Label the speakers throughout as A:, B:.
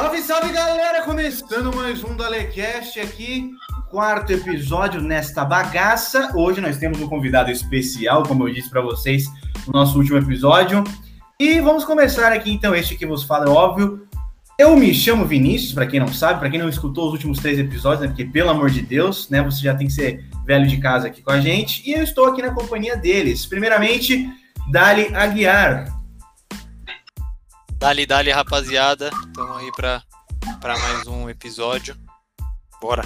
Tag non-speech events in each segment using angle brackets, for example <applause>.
A: Salve, salve galera! Começando mais um Dalecast aqui, quarto episódio nesta bagaça. Hoje nós temos um convidado especial, como eu disse para vocês no nosso último episódio. E vamos começar aqui então. Este que vos fala é óbvio. Eu me chamo Vinícius, para quem não sabe, para quem não escutou os últimos três episódios, né? Porque pelo amor de Deus, né? Você já tem que ser velho de casa aqui com a gente. E eu estou aqui na companhia deles. Primeiramente, Dali Aguiar.
B: Dali, dali, rapaziada. Estamos aí para mais um episódio. Bora.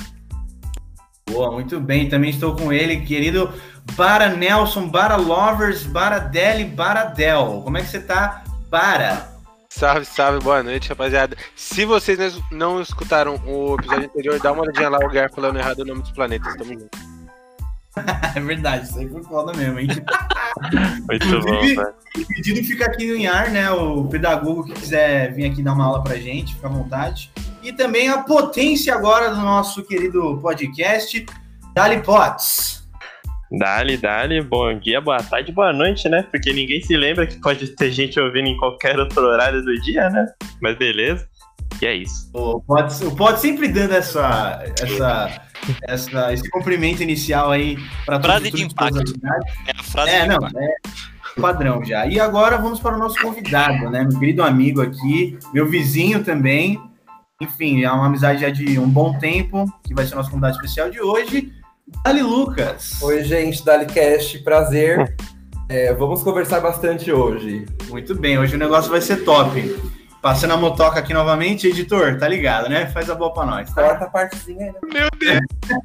A: Boa, muito bem. Também estou com ele, querido Bara Nelson, Bara Lovers, Bara Deli, Bara Del. Como é que você tá, Bara?
C: Salve, salve, boa noite, rapaziada. Se vocês não escutaram o episódio anterior, dá uma olhadinha lá, o Gar falando errado o nome dos planetas. Tamo junto. <laughs>
A: é verdade, isso aí foi foda mesmo, hein? <laughs>
B: Muito bom,
A: velho. O pedido fica aqui em ar, né? O pedagogo que quiser vir aqui dar uma aula pra gente, fica à vontade. E também a potência agora do nosso querido podcast, Dali Potts.
D: Dali, Dali, bom dia, boa tarde, boa noite, né? Porque ninguém se lembra que pode ter gente ouvindo em qualquer outro horário do dia, né? Mas beleza. E é isso.
A: O Potts, o Potts sempre dando essa, essa essa, esse cumprimento inicial aí para
B: todos Frase de impacto.
A: É a frase é, de não, impacto. É padrão já. E agora vamos para o nosso convidado, né? Meu querido amigo aqui, meu vizinho também. Enfim, é uma amizade já de um bom tempo, que vai ser o nosso convidado especial de hoje. Dali Lucas.
E: Oi, gente, Dali Cast, prazer. <laughs> É, vamos conversar bastante hoje.
A: Muito bem, hoje o negócio vai ser top. Passando a motoca aqui novamente, editor, tá ligado, né? Faz a boa pra nós.
E: Tá? Corta a partezinha aí, né?
A: Meu Deus!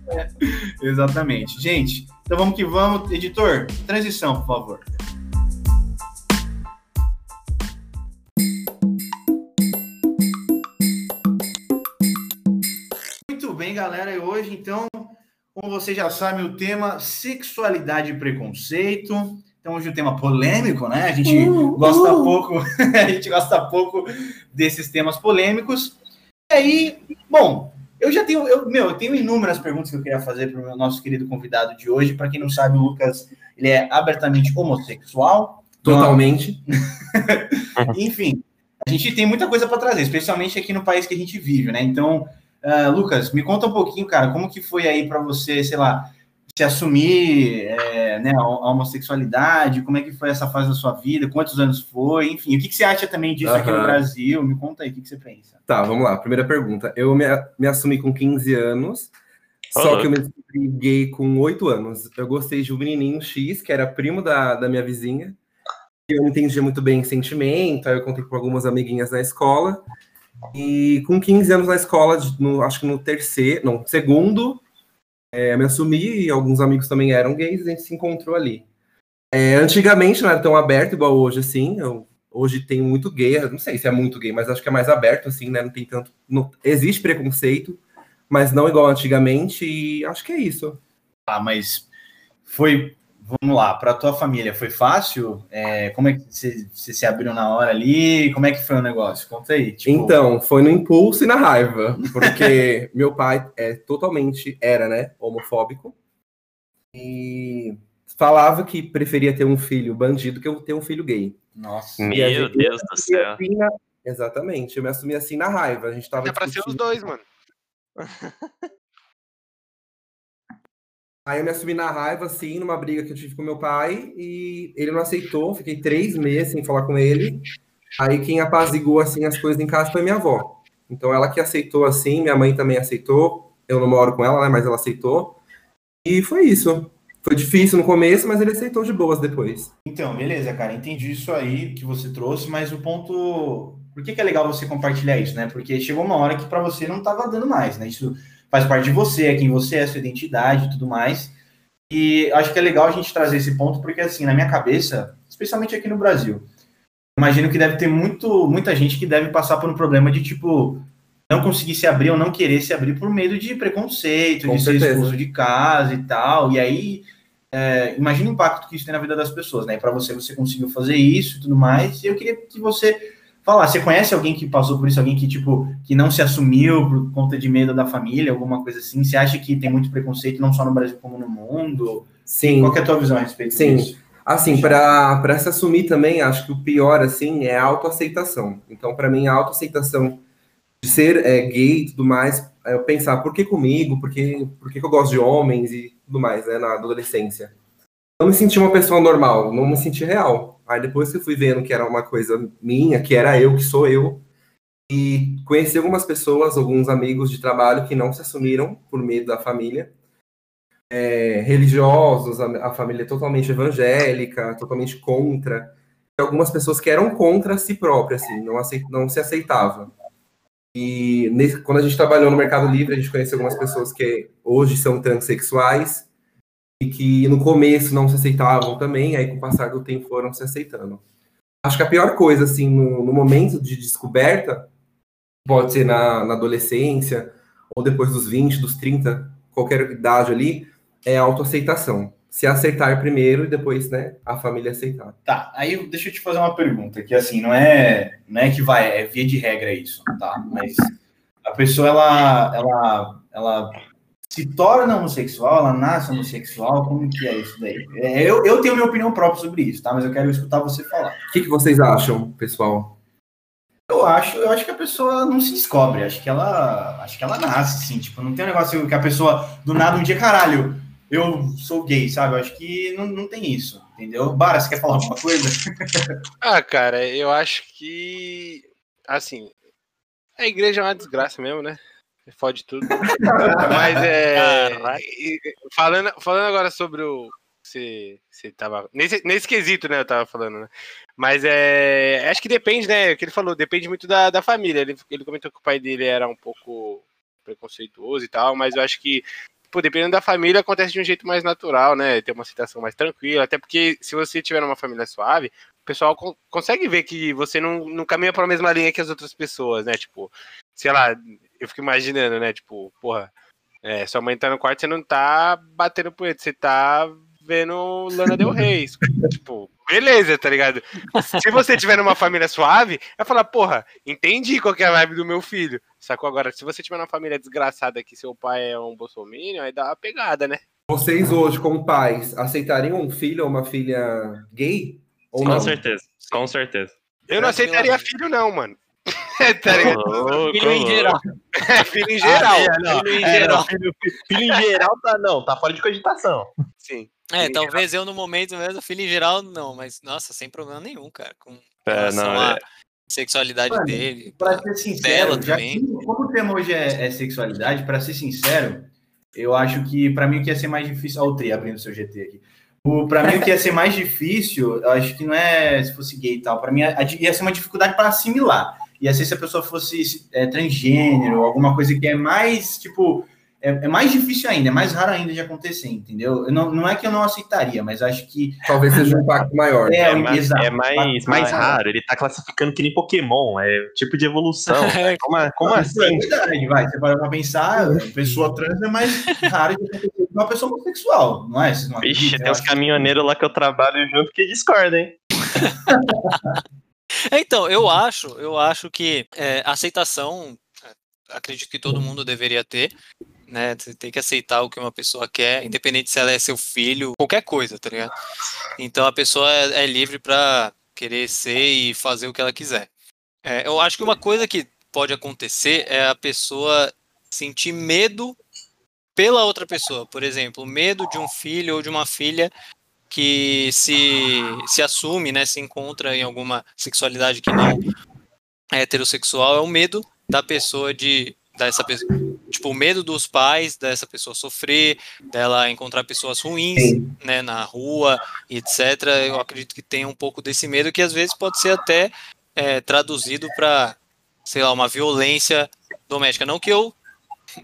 A: É, <laughs> exatamente. Gente, então vamos que vamos. Editor, transição, por favor. Muito bem, galera. E hoje, então, como você já sabe, o tema sexualidade e preconceito. Então hoje o um tema polêmico, né? A gente uh, gosta uh. pouco, <laughs> a gente gosta pouco desses temas polêmicos. E aí, bom, eu já tenho, eu, meu, eu tenho inúmeras perguntas que eu queria fazer para o nosso querido convidado de hoje. Para quem não sabe, o Lucas ele é abertamente homossexual.
E: Totalmente. <laughs>
A: Enfim, a gente tem muita coisa para trazer, especialmente aqui no país que a gente vive, né? Então, uh, Lucas, me conta um pouquinho, cara, como que foi aí para você, sei lá, se assumir é, né, a homossexualidade, como é que foi essa fase da sua vida, quantos anos foi, enfim, o que, que você acha também disso uhum. aqui no Brasil? Me conta aí, o que, que você pensa?
E: Tá, vamos lá, primeira pergunta. Eu me, me assumi com 15 anos, uhum. só que eu me descobri gay com 8 anos. Eu gostei de um menininho X, que era primo da, da minha vizinha, eu não entendia muito bem sentimento, aí eu contei com algumas amiguinhas na escola, e com 15 anos na escola, no, acho que no terceiro, não, segundo é, me assumi e alguns amigos também eram gays, a gente se encontrou ali. É, antigamente não era tão aberto igual hoje, assim. Eu, hoje tem muito gay, não sei se é muito gay, mas acho que é mais aberto, assim, né? Não tem tanto. Não, existe preconceito, mas não igual antigamente, e acho que é isso.
A: Ah, mas foi vamos lá, para tua família foi fácil? É, como é que você, se abriu na hora ali? Como é que foi o negócio? Conta aí.
E: Tipo... Então, foi no impulso e na raiva, porque <laughs> meu pai é totalmente era, né, homofóbico e falava que preferia ter um filho bandido que eu ter um filho gay.
B: Nossa, meu Deus do céu.
E: Assim na... Exatamente, eu me assumi assim na raiva. A gente tava.
C: É pra ser os dois, mano. <laughs>
E: Aí eu me assumi na raiva, assim, numa briga que eu tive com meu pai, e ele não aceitou, fiquei três meses sem falar com ele. Aí quem apazigou, assim, as coisas em casa foi minha avó. Então ela que aceitou, assim, minha mãe também aceitou. Eu não moro com ela, né, mas ela aceitou. E foi isso. Foi difícil no começo, mas ele aceitou de boas depois.
A: Então, beleza, cara, entendi isso aí que você trouxe, mas o ponto... Por que, que é legal você compartilhar isso, né? Porque chegou uma hora que para você não tava dando mais, né? Isso faz parte de você, é quem você é, sua identidade e tudo mais. E acho que é legal a gente trazer esse ponto, porque assim, na minha cabeça, especialmente aqui no Brasil, imagino que deve ter muito, muita gente que deve passar por um problema de tipo não conseguir se abrir ou não querer se abrir por medo de preconceito, Com de certeza. ser expulso de casa e tal. E aí, é, imagina o impacto que isso tem na vida das pessoas, né? Para você, você conseguiu fazer isso e tudo mais. E eu queria que você falar, você conhece alguém que passou por isso, alguém que, tipo, que não se assumiu por conta de medo da família, alguma coisa assim? Você acha que tem muito preconceito, não só no Brasil como no mundo?
E: Sim.
A: Qual é a tua visão a respeito
E: Sim. disso? Assim, para se assumir também, acho que o pior, assim, é a autoaceitação. Então, para mim, a autoaceitação de ser é, gay e tudo mais, é, eu pensar por que comigo, por que, por que, que eu gosto de homens e tudo mais, né, na adolescência. Não me senti uma pessoa normal, não me senti real. Aí depois que eu fui vendo que era uma coisa minha, que era eu, que sou eu, e conheci algumas pessoas, alguns amigos de trabalho que não se assumiram por medo da família, é, religiosos, a, a, família totalmente evangélica, totalmente contra, e algumas pessoas que eram contra si própria, assim, não, aceit, não se aceitava. E nesse, quando a gente trabalhou no Mercado Livre, a gente conheceu algumas pessoas que hoje são transexuais e que no começo não se aceitavam também, aí com o passar do tempo foram se aceitando. Acho que a pior coisa, assim, no, no momento de descoberta, pode ser na, na adolescência, ou depois dos 20, dos 30, qualquer idade ali, é a autoaceitação. Se aceitar primeiro e depois, né, a família aceitar.
A: Tá, aí deixa eu te fazer uma pergunta, que assim, não é, não é que vai, é via de regra isso, tá? Mas a pessoa, ela, ela, ela se torna homossexual, ela nasce homossexual, como que é isso daí? É, eu, eu tenho minha opinião própria sobre isso, tá? Mas eu quero escutar você falar.
E: O que, que vocês acham, pessoal?
A: Eu acho, eu acho que a pessoa não se descobre, acho que ela, acho que ela nasce, assim, tipo, não tem um negócio que a pessoa do nada um dia, caralho, eu sou gay, sabe? Eu acho que não, não tem isso, entendeu? Bara, você quer falar alguma coisa? <laughs>
C: ah, cara, eu acho que, assim, a igreja é uma desgraça mesmo, né? Fode tudo. <laughs> Mas é. Falando, falando agora sobre o. Você, você tava. Nesse, nesse quesito, né? Eu tava falando, né? Mas é. Acho que depende, né? O que ele falou, depende muito da, da família. Ele, ele comentou que o pai dele era um pouco preconceituoso e tal, mas eu acho que Pô, dependendo da família, acontece de um jeito mais natural, né? Ter uma situação mais tranquila. Até porque se você tiver numa família suave, o pessoal co consegue ver que você não, não caminha para a mesma linha que as outras pessoas, né? Tipo, sei lá, eu fico imaginando, né? Tipo, porra, é, sua mãe tá no quarto, você não tá batendo punheta, você tá vendo Lana Del Rey. <laughs> tipo, beleza, tá ligado? Se você tiver numa família suave, vai falar, porra, entendi qual é a vibe do meu filho. Sacou? Agora, se você tiver numa família desgraçada que seu pai é um bolsominion, aí dá uma pegada, né?
E: Vocês hoje, como pais, aceitariam um filho ou uma filha gay? Ou
D: com
E: não?
D: certeza, com certeza.
C: Eu não aceitaria filho, não, mano. <laughs> tá
D: ligado?
B: filho em geral. <laughs>
C: É, filho em geral. Ah, é,
D: filho em geral. É, não, filho, filho em geral tá, não, tá fora de cogitação.
C: Sim.
B: É, talvez eu no momento mesmo, filho em geral, não, mas nossa, sem problema nenhum, cara. Com
D: é, não,
B: a é... sexualidade Mano, dele.
A: Pra ser sincero, já que, como o tema hoje é, é sexualidade, para ser sincero, eu acho que para mim o que ia ser mais difícil. Olha o Tri abrindo seu GT aqui. O, pra mim, o que ia ser mais difícil, eu acho que não é se fosse gay e tal. Para mim, ia ser uma dificuldade para assimilar. Ia ser se a pessoa fosse é, transgênero, alguma coisa que é mais, tipo, é, é, mais difícil ainda, é mais raro ainda de acontecer, entendeu? Não, não é que eu não aceitaria, mas acho que.
E: Talvez seja um <laughs> impacto maior.
D: É, é, mais, exato, é mais, mais raro. Ele tá classificando que nem Pokémon, é tipo de evolução. <laughs> como, como
A: é
D: assim?
A: É verdade, vai. Você vai pra pensar, pessoa trans é mais raro de acontecer que uma pessoa homossexual, não é?
D: Vixe, tem uns caminhoneiros lá que eu trabalho junto que discordam, hein? <laughs>
B: então, eu acho, eu acho que é, aceitação acredito que todo mundo deveria ter, né? Você tem que aceitar o que uma pessoa quer, independente se ela é seu filho, qualquer coisa, tá ligado? Então a pessoa é, é livre para querer ser e fazer o que ela quiser. É, eu acho que uma coisa que pode acontecer é a pessoa sentir medo pela outra pessoa. Por exemplo, medo de um filho ou de uma filha que se, se assume, né, se encontra em alguma sexualidade que não é heterossexual, é o medo da pessoa de dessa pessoa, tipo, o medo dos pais dessa pessoa sofrer, dela encontrar pessoas ruins, né, na rua, etc. Eu acredito que tem um pouco desse medo que às vezes pode ser até é, traduzido para, sei lá, uma violência doméstica. Não que eu,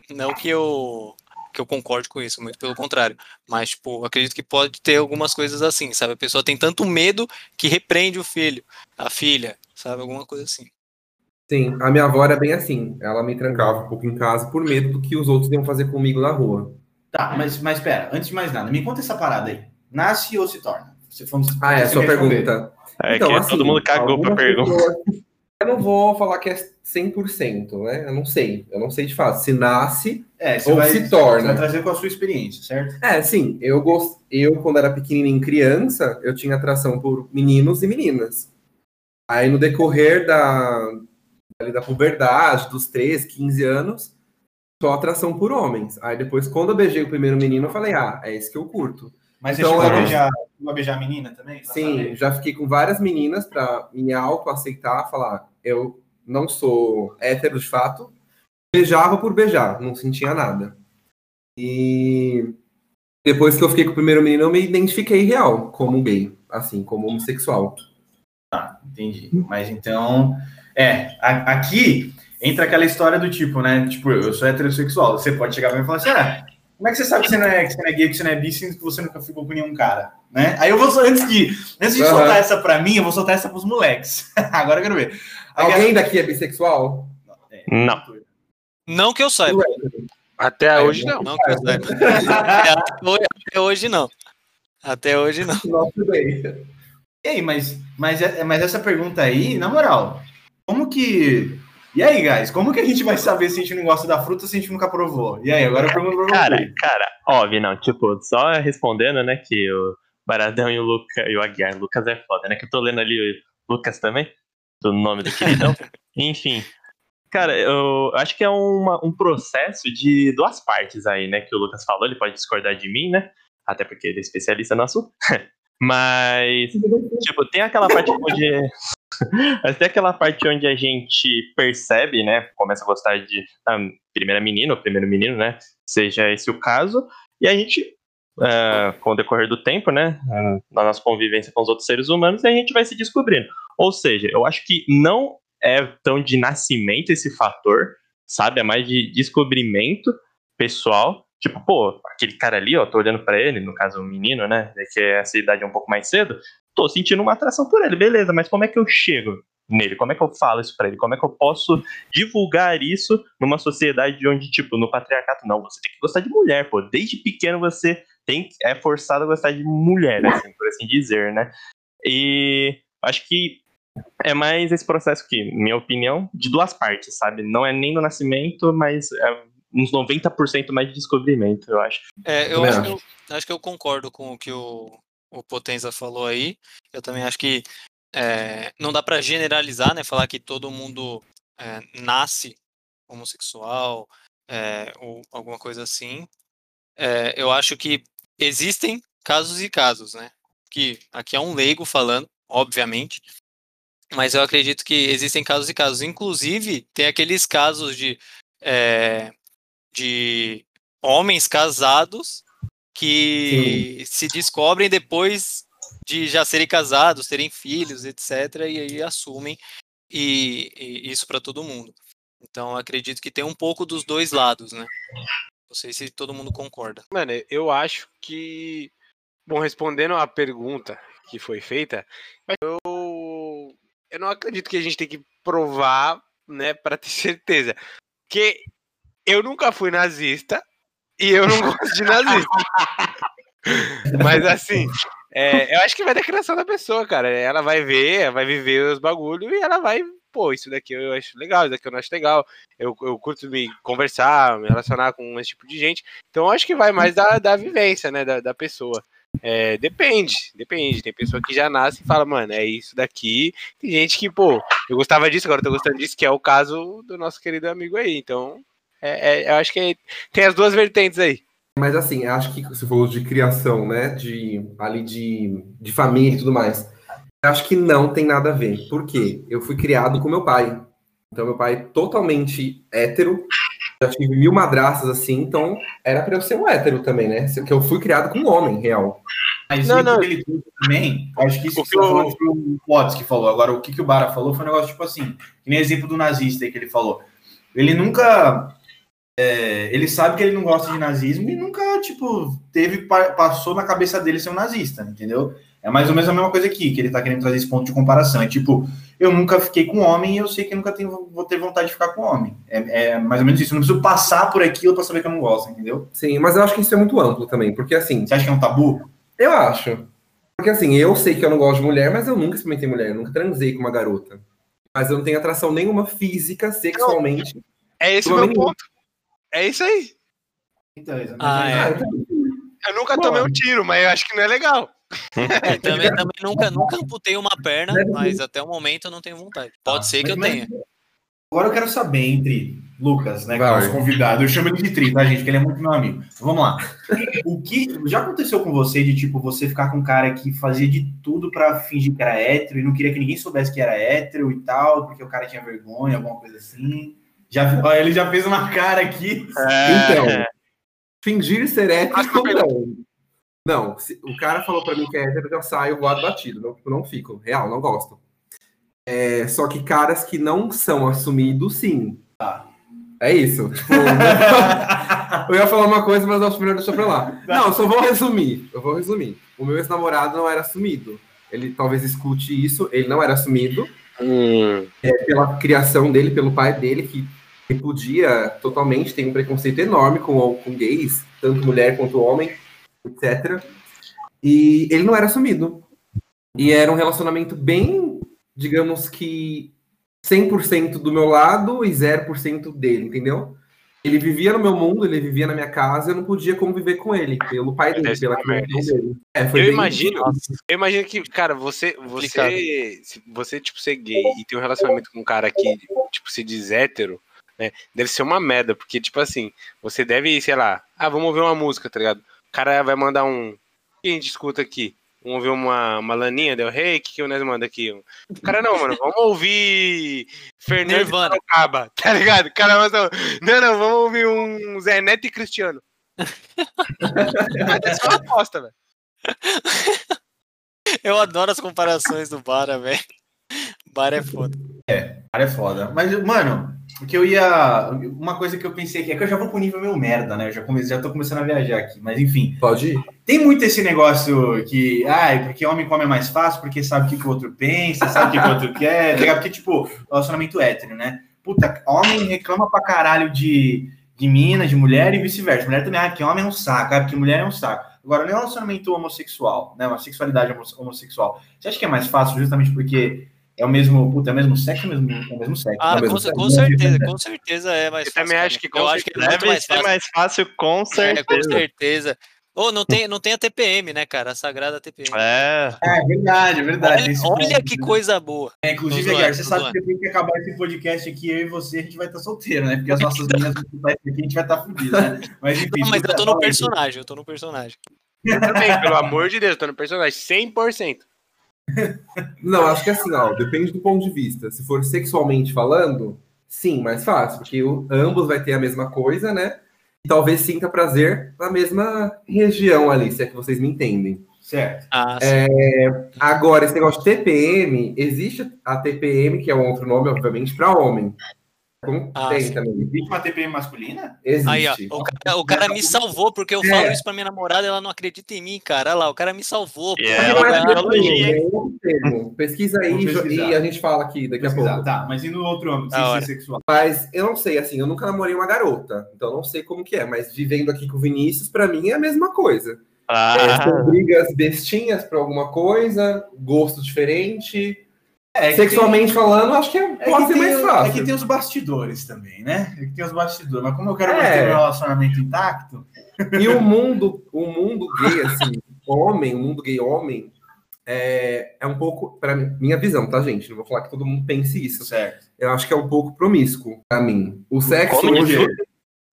B: não que eu que eu concorde com isso, muito pelo contrário. Mas, tipo, acredito que pode ter algumas coisas assim, sabe? A pessoa tem tanto medo que repreende o filho, a filha, sabe? Alguma coisa assim.
E: Sim, a minha avó era bem assim. Ela me trancava um pouco em casa por medo do que os outros iam fazer comigo na rua.
A: Tá, mas, mas pera, antes de mais nada, me conta essa parada aí. Nasce ou se torna?
E: Se fomos, ah, é a sua pergunta.
D: É então, que assim, todo mundo cagou pra pergunta. Pessoas,
E: eu não vou falar que é 100%, né? Eu não sei. Eu não sei de fato se nasce
A: é,
E: ou
A: vai,
E: se torna. Você
A: vai trazer com a sua experiência, certo?
E: É, sim. Eu, gost... eu quando era pequenininho criança, eu tinha atração por meninos e meninas. Aí, no decorrer da, da puberdade, dos 13, 15 anos, só atração por homens. Aí depois, quando eu beijei o primeiro menino, eu falei, ah, é esse que eu curto.
A: Mas
E: Então,
A: você chegou a
E: é-
A: beijar, a beijar a menina também?
E: Sim,
A: saber?
E: já fiquei com várias meninas pra me auto-aceitar, falar, eu não sou hétero de fato. Beijava por beijar, não sentia nada. E depois que eu fiquei com o primeiro menino, eu me identifiquei real como gay, assim, como homossexual.
A: Tá, entendi. Mas então, é, a- aqui entra aquela história do tipo, né? Tipo, eu sou heterossexual. Você pode chegar pra mim e falar assim, ah, como é que você sabe que você não é, que você não é gay, que você não é bi, sendo que você nunca ficou com nenhum cara, né? Aí eu vou, antes de, antes de
E: Aham.
A: soltar essa pra mim, eu vou soltar essa pros moleques. <laughs> Agora eu quero ver.
E: Alguém daqui é bissexual?
D: Não.
B: Não que eu saiba.
C: Até hoje não.
B: Não que eu saiba. Até hoje- Até hoje não. Até hoje não.
E: Nossa, bem.
A: E aí, mas, mas, é- mas essa pergunta aí, na moral, como que. E aí, guys, como que a gente vai saber se a gente não gosta da fruta se a gente nunca provou? E aí, agora eu pergunto pra
D: Cara,
A: você.
D: cara, óbvio, não. Tipo, só respondendo, né, que o Baradão e o Lucas, e o Aguiar, Lucas é foda, né, que eu tô lendo ali o Lucas também, do nome do queridão. <laughs> Enfim. Cara, eu acho que é uma- um processo de duas partes aí, né, que o Lucas falou, ele pode discordar de mim, né, até porque ele é especialista no assunto. <laughs> Mas, tipo, tem aquela parte onde. <laughs> Mas tem aquela parte onde a gente percebe, né? Começa a gostar de a primeira menina ou primeiro menino, né? Seja esse o caso. E a gente, ah, com o decorrer do tempo, né? ah, na nossa convivência com os outros seres humanos, a gente vai se descobrindo. Ou seja, eu acho que não é tão de nascimento esse fator, sabe? É mais de descobrimento pessoal. Tipo, pô, aquele cara ali, ó, tô olhando pra ele, no caso o menino, né? Que essa idade é um pouco mais cedo tô sentindo uma atração por ele, beleza, mas como é que eu chego nele? Como é que eu falo isso pra ele? Como é que eu posso divulgar isso numa sociedade onde, tipo, no patriarcato, não, você tem que gostar de mulher, pô. Desde pequeno você tem, é forçado a gostar de mulher, assim, por assim dizer, né? E acho que é mais esse processo que, minha opinião, de duas partes, sabe? Não é nem no nascimento, mas é uns 90% mais de descobrimento, eu acho.
B: É, eu
E: Também
B: acho que eu, acho que eu concordo com o que o, o Potenza falou aí. Eu também acho que é, não dá pra generalizar, né? Falar que todo mundo é, nasce homossexual é, ou alguma coisa assim. É, eu acho que existem casos e casos, né? Que aqui é um leigo falando, obviamente. Mas eu acredito que existem casos e casos. Inclusive, tem aqueles casos de, é, de homens casados que se descobrem depois de já serem casados, terem filhos, etc. E aí assumem e, e isso para todo mundo. Então eu acredito que tem um pouco dos dois lados, né? Não sei se todo mundo concorda.
C: Mano, eu acho que. Bom, respondendo a pergunta que foi feita, eu, eu não acredito que a gente tem que provar, né, pra ter <laughs> certeza. Porque eu nunca fui nazista e eu não gosto de nazista. <laughs> Mas assim, é, eu acho que vai da criação da pessoa, cara. Ela vai ver, vai viver os bagulhos e ela vai, pô, isso daqui eu acho legal, isso daqui eu não acho legal. Eu, eu curto me conversar, me relacionar com esse tipo de gente. Então eu acho que vai mais da, da vivência, né, da, da pessoa. É, depende, depende. Tem pessoa que já nasce e fala, mano, é isso daqui. Tem gente que, pô, eu gostava disso, agora eu tô gostando disso, que é o caso do nosso querido amigo aí. Então, é, é, eu acho que tem as duas vertentes aí.
E: Mas assim, acho que você falou de criação, né? De ali de, de família e tudo mais. Acho que não tem nada a ver. Por quê? Eu fui criado com meu pai. Então, meu pai é totalmente hétero. Já tive mil madraças assim, então era pra eu ser um hétero também, né? Porque eu fui criado com um homem real.
A: Mas
C: Não,
A: isso
C: não.
A: que ele também, acho que isso que tá foi o Potts que falou. Agora, o que, que o Bara falou foi um negócio tipo assim, que nem exemplo do nazista aí que ele falou. Ele nunca. é, ele sabe que ele não gosta de nazismo e nunca, tipo, teve, pa- passou na cabeça dele ser um nazista, entendeu? É mais ou menos a mesma coisa aqui, que ele tá querendo trazer esse ponto de comparação. É tipo, eu nunca fiquei com homem e eu sei que eu nunca tenho, vou ter vontade de ficar com homem. É, é mais ou menos isso. Eu não preciso passar por aquilo pra saber que eu não gosto, entendeu?
E: Sim, mas eu acho que isso é muito amplo também, porque assim,
A: Você acha que é um tabu?
E: eu acho. Porque assim, eu sei que eu não gosto de mulher, mas eu nunca experimentei mulher, eu nunca transei com uma garota. Mas eu não tenho atração nenhuma física, sexualmente.
C: É esse o meu ponto. É isso aí.
A: Então,
B: Ah, é.
E: Ah,
C: Eu nunca tomei um tiro, mas eu acho que não é legal.
B: É, também, também nunca, nunca amputei uma perna, mas até o momento eu não tenho vontade. Pode ser que eu
A: Mas-
B: tenha.
A: Agora eu quero saber entre Lucas, né, que é o nosso convidado, eu chamo ele de Tri, tá, gente? Que ele é muito meu amigo. Vamos lá. O que já aconteceu com você de tipo você ficar com um cara que fazia de tudo pra fingir que era hétero e não queria que ninguém soubesse que era hétero e tal, porque o cara tinha vergonha, alguma coisa assim? Já, ó, ele já fez uma cara aqui.
E: Então,
D: É,
E: fingir ser hétero,
C: Acho que eu
E: não. Se o cara falou pra mim que é hétero, eu já saio voado batido. Não, não fico. Real, não gosto. É, só que caras que não são assumidos, sim.
A: Tá.
E: É isso. Tipo, <laughs> <laughs> eu ia falar uma coisa, mas acho melhor deixar pra lá. Não, eu só vou resumir. Eu vou resumir. O meu ex-namorado não era assumido. Ele talvez escute isso, ele não era assumido.
C: Hum,
E: é, pela criação dele, pelo pai dele, que repudia totalmente, tem um preconceito enorme com, com gays, tanto mulher quanto homem, etc. E ele não era assumido. E era um relacionamento bem, digamos que 100% do meu lado e 0% dele, entendeu? Ele vivia no meu mundo, ele vivia na minha casa, eu não podia conviver com ele, pelo pai dele, pela criação dele. É, foi
C: Eu imagino, eu imagino que, cara, você, você, se você, tipo, ser gay e ter um relacionamento com um cara que, tipo, se diz hétero, né, deve ser uma merda, porque, tipo assim, você deve, sei lá, ah, vamos ouvir uma música, tá ligado? O cara vai mandar um, o que a gente escuta aqui? Vamos ouvir uma, uma laninha, Del Rey, o que, que nós manda aqui? O cara, não, mano, vamos ouvir Fernando
B: Nirvana.
C: Sorocaba, <laughs> tá ligado? O cara manda, não, não, vamos ouvir um Zé Neto e Cristiano. Mas é só uma aposta, velho. <laughs>
B: Eu adoro as comparações do Bara, velho. Bara é foda.
A: Cara, é foda. Mas, mano, o que eu ia. Uma coisa que eu pensei aqui é que eu já vou pro nível meio merda, né? Eu já, come... já tô começando a viajar aqui. Mas enfim,
E: Pode ir?
A: tem muito esse negócio que. Ai, porque homem come mais fácil, porque sabe o que, que o outro pensa, sabe o que, que o outro <laughs> quer. tá? Porque, tipo, relacionamento hétero, né? Puta, homem reclama pra caralho de, de mina, de mulher e vice-versa. Mulher também, ah, porque homem é um saco, ah, porque mulher é um saco. Agora, no relacionamento homossexual, né? Uma sexualidade homo- homossexual, você acha que é mais fácil justamente porque é o mesmo, puta, é o mesmo sexo, é o mesmo, é o mesmo sexo?
B: Ah,
A: é mesmo
B: com,
A: sexo.
B: com certeza, com certeza é mais
C: Eu
B: fácil.
C: também
B: cara.
C: acho que com
B: eu acho que é muito mais
D: ser
B: fácil.
D: mais fácil, com
B: É, com
D: certeza.
B: certeza. Ô, não tem, não tem a TPM, né, cara? A sagrada TPM.
D: É,
A: É verdade, é verdade.
B: Olha, olha
A: ponto,
B: que
A: né?
B: coisa boa.
A: É, inclusive, Aguiar, você sabe que depois que acabar esse podcast aqui, eu e você, a gente vai estar solteiro, né? Porque as nossas meninas vão escutar isso aqui, a gente vai estar fudido, né? <laughs> Mas enfim.
B: Não, mas eu tô no personagem, eu tô no personagem.
C: Eu também, pelo amor de Deus, tô no personagem 100%.
E: Não, acho que assim, ó, depende do ponto de vista. Se for sexualmente falando, sim, mais fácil, porque o- ambos vai ter a mesma coisa, né? E talvez sinta prazer na mesma região ali, se é que vocês me entendem.
A: Certo.
B: Ah,
E: É. Agora, esse negócio de TPM, existe a TPM, que é um outro nome, obviamente, para homem. Como
B: Ah,
E: tem
B: sim.
E: também.
A: Existe uma TPM masculina?
E: Existe.
B: Aí, ó, o cara, o cara me salvou, porque eu
E: É.
B: falo isso pra minha namorada ela não acredita em mim, cara. Olha lá, o cara me salvou. Pô.
E: Não é é termo. Pesquisa aí e a gente fala aqui daqui a
A: Pesquisar.
E: pouco.
A: Tá, mas e no outro âmbito, sem ser sexual?
E: Mas eu não sei, assim, eu nunca namorei uma garota, então eu não sei como que é, mas vivendo aqui com o Vinícius, pra mim é a mesma coisa. É,
D: Ah,
E: são brigas bestinhas pra alguma coisa, gosto diferente.
A: É,
E: Sexualmente falando, acho que é-
A: tem- é
E: pode
A: que
E: ser
A: tem-
E: mais fácil.
A: É que tem os bastidores também, né? É que tem os bastidores. Mas como eu quero
E: É.
A: manter meu relacionamento intacto,
E: E o mundo, o mundo gay, assim, homem, o mundo gay homem, é, é um pouco, pra mim, minha visão, tá, gente? Não vou falar que todo mundo pense isso.
A: certo.
E: Eu acho que é um pouco promíscuo pra mim. O sexo
D: Como
E: hoje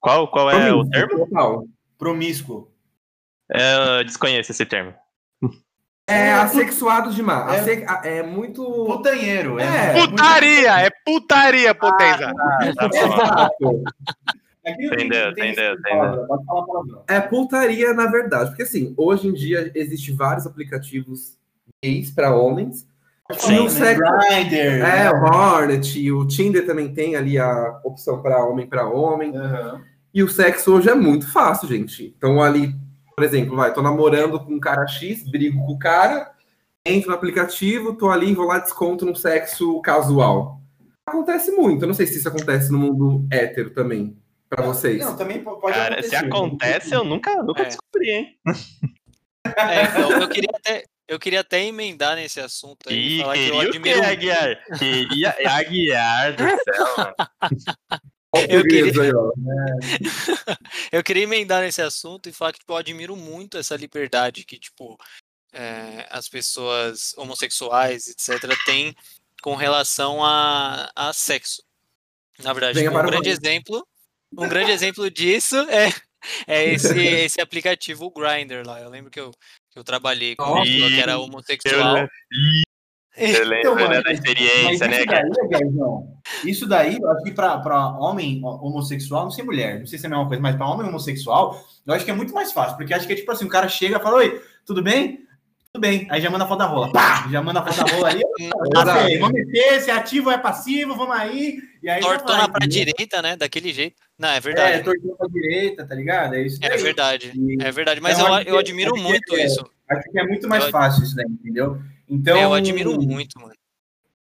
D: qual, qual é o termo?
E: total.
A: Promíscuo.
D: É, eu desconheço esse termo.
E: É assexuado demais.
A: É.
E: Asse- a- É muito.
A: Putanheiro.
E: É.
A: muito-
C: Putaria! É putaria, potência!
D: Tá.
E: Exato.
A: É que não
D: Entendeu,
A: tem-
D: entendeu,
A: palavrão.
E: É putaria, na verdade. Porque, assim, hoje em dia existem vários aplicativos gays para homens.
A: Sim,
E: o sexo-
A: Grindr.
E: É, o Hornet, o Tinder também tem ali a opção para homem para homem.
A: Aham.
E: E o sexo hoje é muito fácil, gente. Então, ali, por exemplo, vai, tô namorando com um cara X, brigo com o cara, entro no aplicativo, tô ali, vou lá, desconto no sexo casual. Acontece muito. Eu não sei se isso acontece no mundo hétero também, para vocês.
A: Não, também po- pode
D: Cara,
A: acontecer.
D: se acontece, eu nunca, nunca
B: É.
D: descobri, hein?
B: É, então, eu queria até. Eu queria até emendar nesse assunto aí e
D: Ih,
B: falar que eu admiro.
D: que, Aguiar? Queria Aguiar do céu, mano. <laughs>
B: Eu queria-. <laughs> Eu queria emendar nesse assunto e falar que tipo, eu admiro muito essa liberdade que, tipo, é, as pessoas homossexuais, etc., têm com relação a, a sexo. Na verdade, tipo, um grande exemplo, um grande exemplo disso é, é esse, esse aplicativo Grindr lá. Eu lembro que eu, que eu trabalhei com uma pessoa que era homossexual.
D: Eu lembro
A: Então,
D: né,
A: mano,
D: da experiência, né,
A: daí, Gaizão, isso daí, eu acho que pra homem homossexual, não sei mulher, não sei se é a mesma coisa, mas pra homem homossexual, eu acho que é muito mais fácil, porque acho que é tipo assim, o cara chega e fala, oi, tudo bem? Tudo bem. Aí já manda a foto da rola. Pá! Já manda a foto da rola ali. <laughs> Ok, vamos meter, se é ativo ou é passivo, vamos aí. E aí
B: Tortona pra
A: entendeu?
B: direita, né? Daquele jeito. Não, é
A: É,
B: verdade.
A: tortona pra direita, tá ligado? É isso
B: É,
A: daí.
B: verdade.
A: E-
B: É verdade. Mas
A: Então,
B: eu, eu admiro muito
A: é-
B: isso.
A: Acho que é muito mais
B: Eu-
A: fácil isso daí, entendeu? Então,
B: É, eu admiro muito, mano.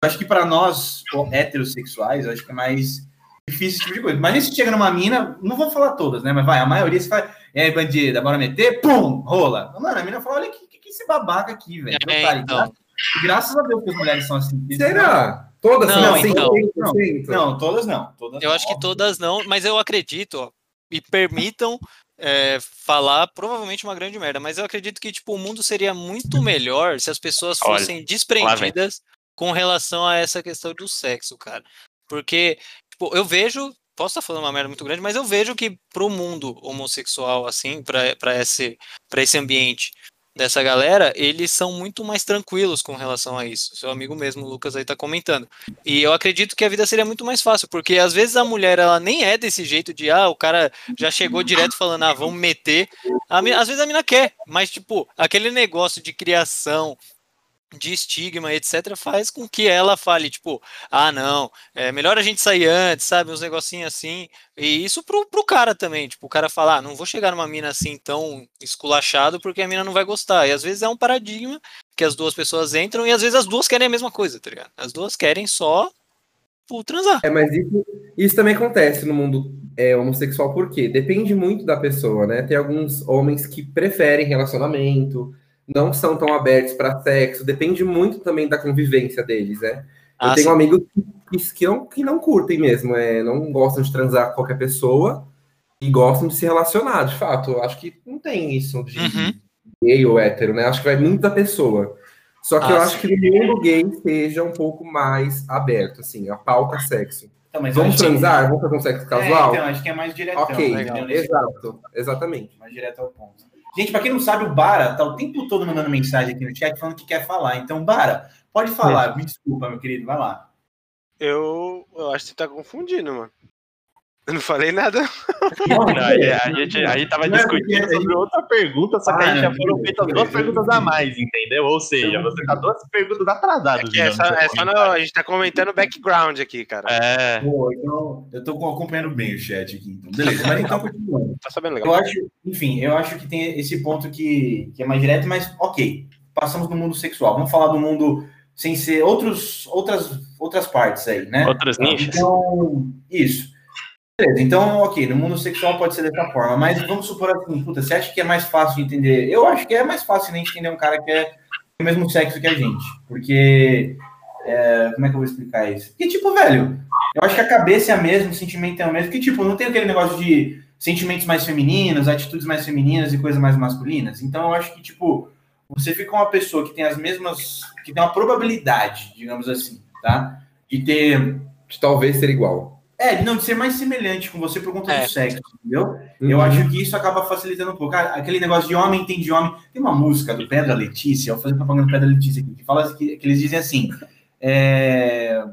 A: acho que para nós heterossexuais, eu acho que é mais difícil esse tipo de coisa. Mas se chega numa mina, não vou falar todas, né? Mas vai, a maioria você fala, e aí, bandida, bora meter? Pum! Rola. Mano, a mina fala, olha que, que, que esse babaca aqui, velho.
B: É,
A: otário.
B: então.
A: Graças, a Deus que as mulheres são assim.
E: Será? Todas
B: Não,
E: são assim?
B: então.
E: 100%?
A: Não, todas não. Todas
B: Eu
A: não.
B: acho que todas não, mas eu acredito, ó, me permitam é, falar provavelmente uma grande merda, mas eu acredito que tipo, o mundo seria muito melhor se as pessoas
D: Olha,
B: fossem desprendidas com relação a essa questão do sexo, cara. Porque, tipo, eu vejo, posso estar falando uma merda muito grande, mas eu vejo que pro mundo homossexual, assim, pra esse, pra esse ambiente dessa galera, eles são muito mais tranquilos com relação a isso. Seu amigo mesmo, o Lucas, aí tá comentando. E eu acredito que a vida seria muito mais fácil, porque às vezes a mulher, ela nem é desse jeito de, ah, o cara já chegou direto falando, ah, vamos meter. Às vezes a mina quer, mas, tipo, aquele negócio de criação, de estigma, etc., faz com que ela fale, tipo, ah, não, é melhor a gente sair antes, sabe? Uns negocinhos assim. E isso pro, pro cara também, tipo, o cara falar, ah, não vou chegar numa mina assim tão esculachado porque a mina não vai gostar. E às vezes é um paradigma que as duas pessoas entram e às vezes as duas querem a mesma coisa, tá ligado? As duas querem só tipo, transar.
E: É, mas isso, isso também acontece no mundo é, homossexual, por quê? Depende muito da pessoa, né? Tem alguns homens que preferem relacionamento, não são tão abertos para sexo, depende muito também da convivência deles, né? Eu
B: Ah,
E: tenho
B: sim.
E: amigos que, que, não, que não curtem mesmo, é, não gostam de transar com qualquer pessoa e gostam de se relacionar, de fato. Eu acho que não tem isso de
B: Uhum.
E: gay ou hétero, né? Acho que vai muito da pessoa. Só que
B: Ah,
E: eu acho
B: sim.
E: que no mundo gay seja um pouco mais aberto, assim, a pauta sexo.
A: Então, mas eu
E: Vamos
A: acho que-
E: transar? Vamos fazer um sexo casual?
A: É, então, acho que é mais diretão.
E: ok,
A: né,
E: exato, exatamente.
A: mais direto ao ponto. Gente, para quem não sabe, o Bara tá o tempo todo mandando mensagem aqui no chat falando que quer falar. Então, Bara, pode falar. Me desculpa, meu querido, vai lá.
C: Eu, eu acho que você tá confundindo, mano. Eu não falei nada.
D: Não, é, a, gente, a gente tava
A: Não é
D: discutindo
A: porque-
D: sobre outra pergunta, só que
A: Ah,
D: aí já
A: não,
D: foram
A: não,
D: feitas
A: não,
D: duas
A: não,
D: perguntas
A: não.
D: a mais, entendeu? Ou seja, você tá duas perguntas atrasadas.
C: É, que é, só, é só no- a gente tá comentando o background aqui, cara.
D: É,
A: Pô, então, eu tô acompanhando bem o chat aqui. Então. Beleza, mas então continuando.
C: Tá sabendo
A: Eu
C: legal.
A: acho, enfim, eu acho que tem esse ponto que, que é mais direto, mas ok. Passamos no mundo sexual. Vamos falar do mundo sem ser outros, outras, outras partes aí, né?
D: outros nichos.
A: Então, isso. Beleza, então, ok, no mundo sexual pode ser dessa forma, mas vamos supor assim, puta, você acha que é mais fácil de entender? Eu acho que é mais fácil de entender um cara que é do mesmo sexo que a gente, porque, é, como é que eu vou explicar isso? Porque, tipo, velho, eu acho que a cabeça é a mesma, o sentimento é o mesmo, porque, tipo, não tem aquele negócio de sentimentos mais femininos, atitudes mais femininas e coisas mais masculinas, então eu acho que, tipo, você fica uma pessoa que tem as mesmas, que tem uma probabilidade, digamos assim, tá? De ter
E: De talvez ser igual.
A: É, não de ser mais semelhante com você por conta
B: É.
A: do sexo, entendeu? Eu
E: Uhum.
A: acho que isso acaba facilitando um pouco. Ah, Aquele negócio de homem tem de homem. Tem uma música do Pedra Letícia, eu vou fazer propaganda do Pedra Letícia aqui, que fala que, que eles dizem assim. É...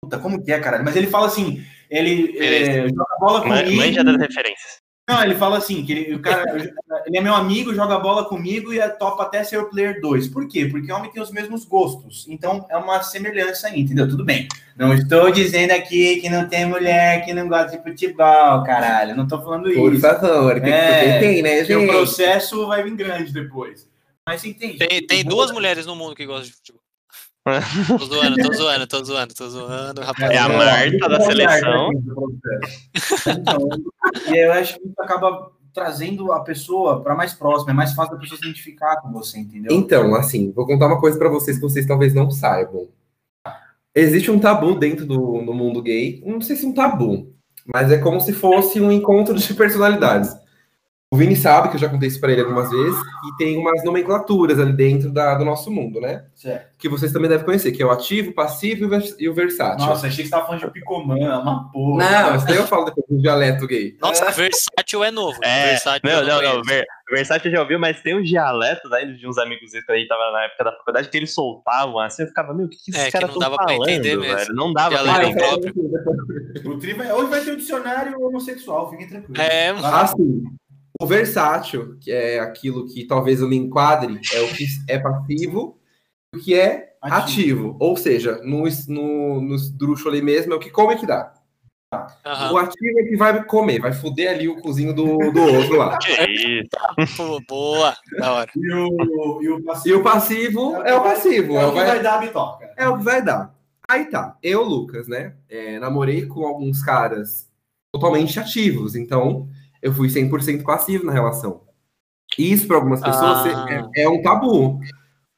A: Puta, como que é, caralho? Mas ele fala assim: ele é, joga bola
D: Man-
A: comigo.
D: Manja das referências.
A: Não, ele fala assim, que ele, o cara, <laughs> ele é meu amigo, joga bola comigo e é topa até ser o player 2. Por quê? Porque homem tem os mesmos gostos. Então é uma semelhança aí, entendeu? Tudo bem. Não estou dizendo aqui que não tem mulher que não gosta de futebol, caralho. Não tô falando
E: Por
A: isso.
E: favor, tem,
A: É,
E: tem, né,
A: Porque o
E: gente?
A: processo vai vir grande depois. Mas você entende?
B: Tem, tem duas mulheres no mundo que gostam de futebol. Tô <laughs> zoando, tô zoando, tô zoando, tô zoando, rapaz.
D: É a Marta da seleção.
A: Então, <laughs> e eu acho que isso acaba trazendo a pessoa para mais próxima, é mais fácil a pessoa se identificar com você, entendeu?
E: Então, assim, vou contar uma coisa pra vocês que vocês talvez não saibam. Existe um tabu dentro do no mundo gay. Não sei se um tabu, mas é como se fosse um encontro de personalidades. O Vini sabe que eu já contei isso para ele algumas vezes, e tem umas nomenclaturas ali dentro da, do nosso mundo, né?
A: Certo.
E: Que vocês também devem conhecer, que é o ativo, o passivo e o, vers e o versátil.
A: Nossa, achei que você tava falando de Picomã, uma porra.
E: Não, isso daí eu falo depois do dialeto gay.
B: Nossa, versátil é novo.
D: É,
B: versátil
D: não,
B: eu
D: não, não.
B: conheço.
D: Ver, Versátil já ouviu, mas tem uns dialetos aí de uns amigos quando a gente tava na época da faculdade que eles soltavam assim, eu ficava, meu, o que, que esses
B: É, que
D: caras
B: não
D: estão
B: dava pra
D: falando,
B: entender mesmo.
D: velho? Não dava pra
B: Dialeto
D: entender.
B: próprio.
A: O Tri vai, hoje vai ter um dicionário homossexual, fiquem tranquilos.
B: É,
A: Vai.
E: Assim, o versátil, que é aquilo que talvez eu me enquadre, é o que é passivo e o que é
A: Ativo.
E: ativo. Ou seja, no, no, no esdrúxulo ali mesmo é o que come que dá.
B: aham.
E: O ativo é que vai comer, vai foder ali o cozinho do, do outro lá. <laughs>
D: Que isso?
B: Pô, <laughs> boa, da hora.
A: E o, e o
E: E
A: passivo.
E: o passivo é o passivo,
A: É
E: é
A: o
E: o
A: que
E: vai,
A: vai dar a bitoca.
E: é o que vai dar. Aí tá, eu, Lucas, né? é, namorei com alguns caras totalmente ativos, então eu fui 100% passivo na relação. Isso para algumas pessoas
B: Ah.
E: é, é um tabu,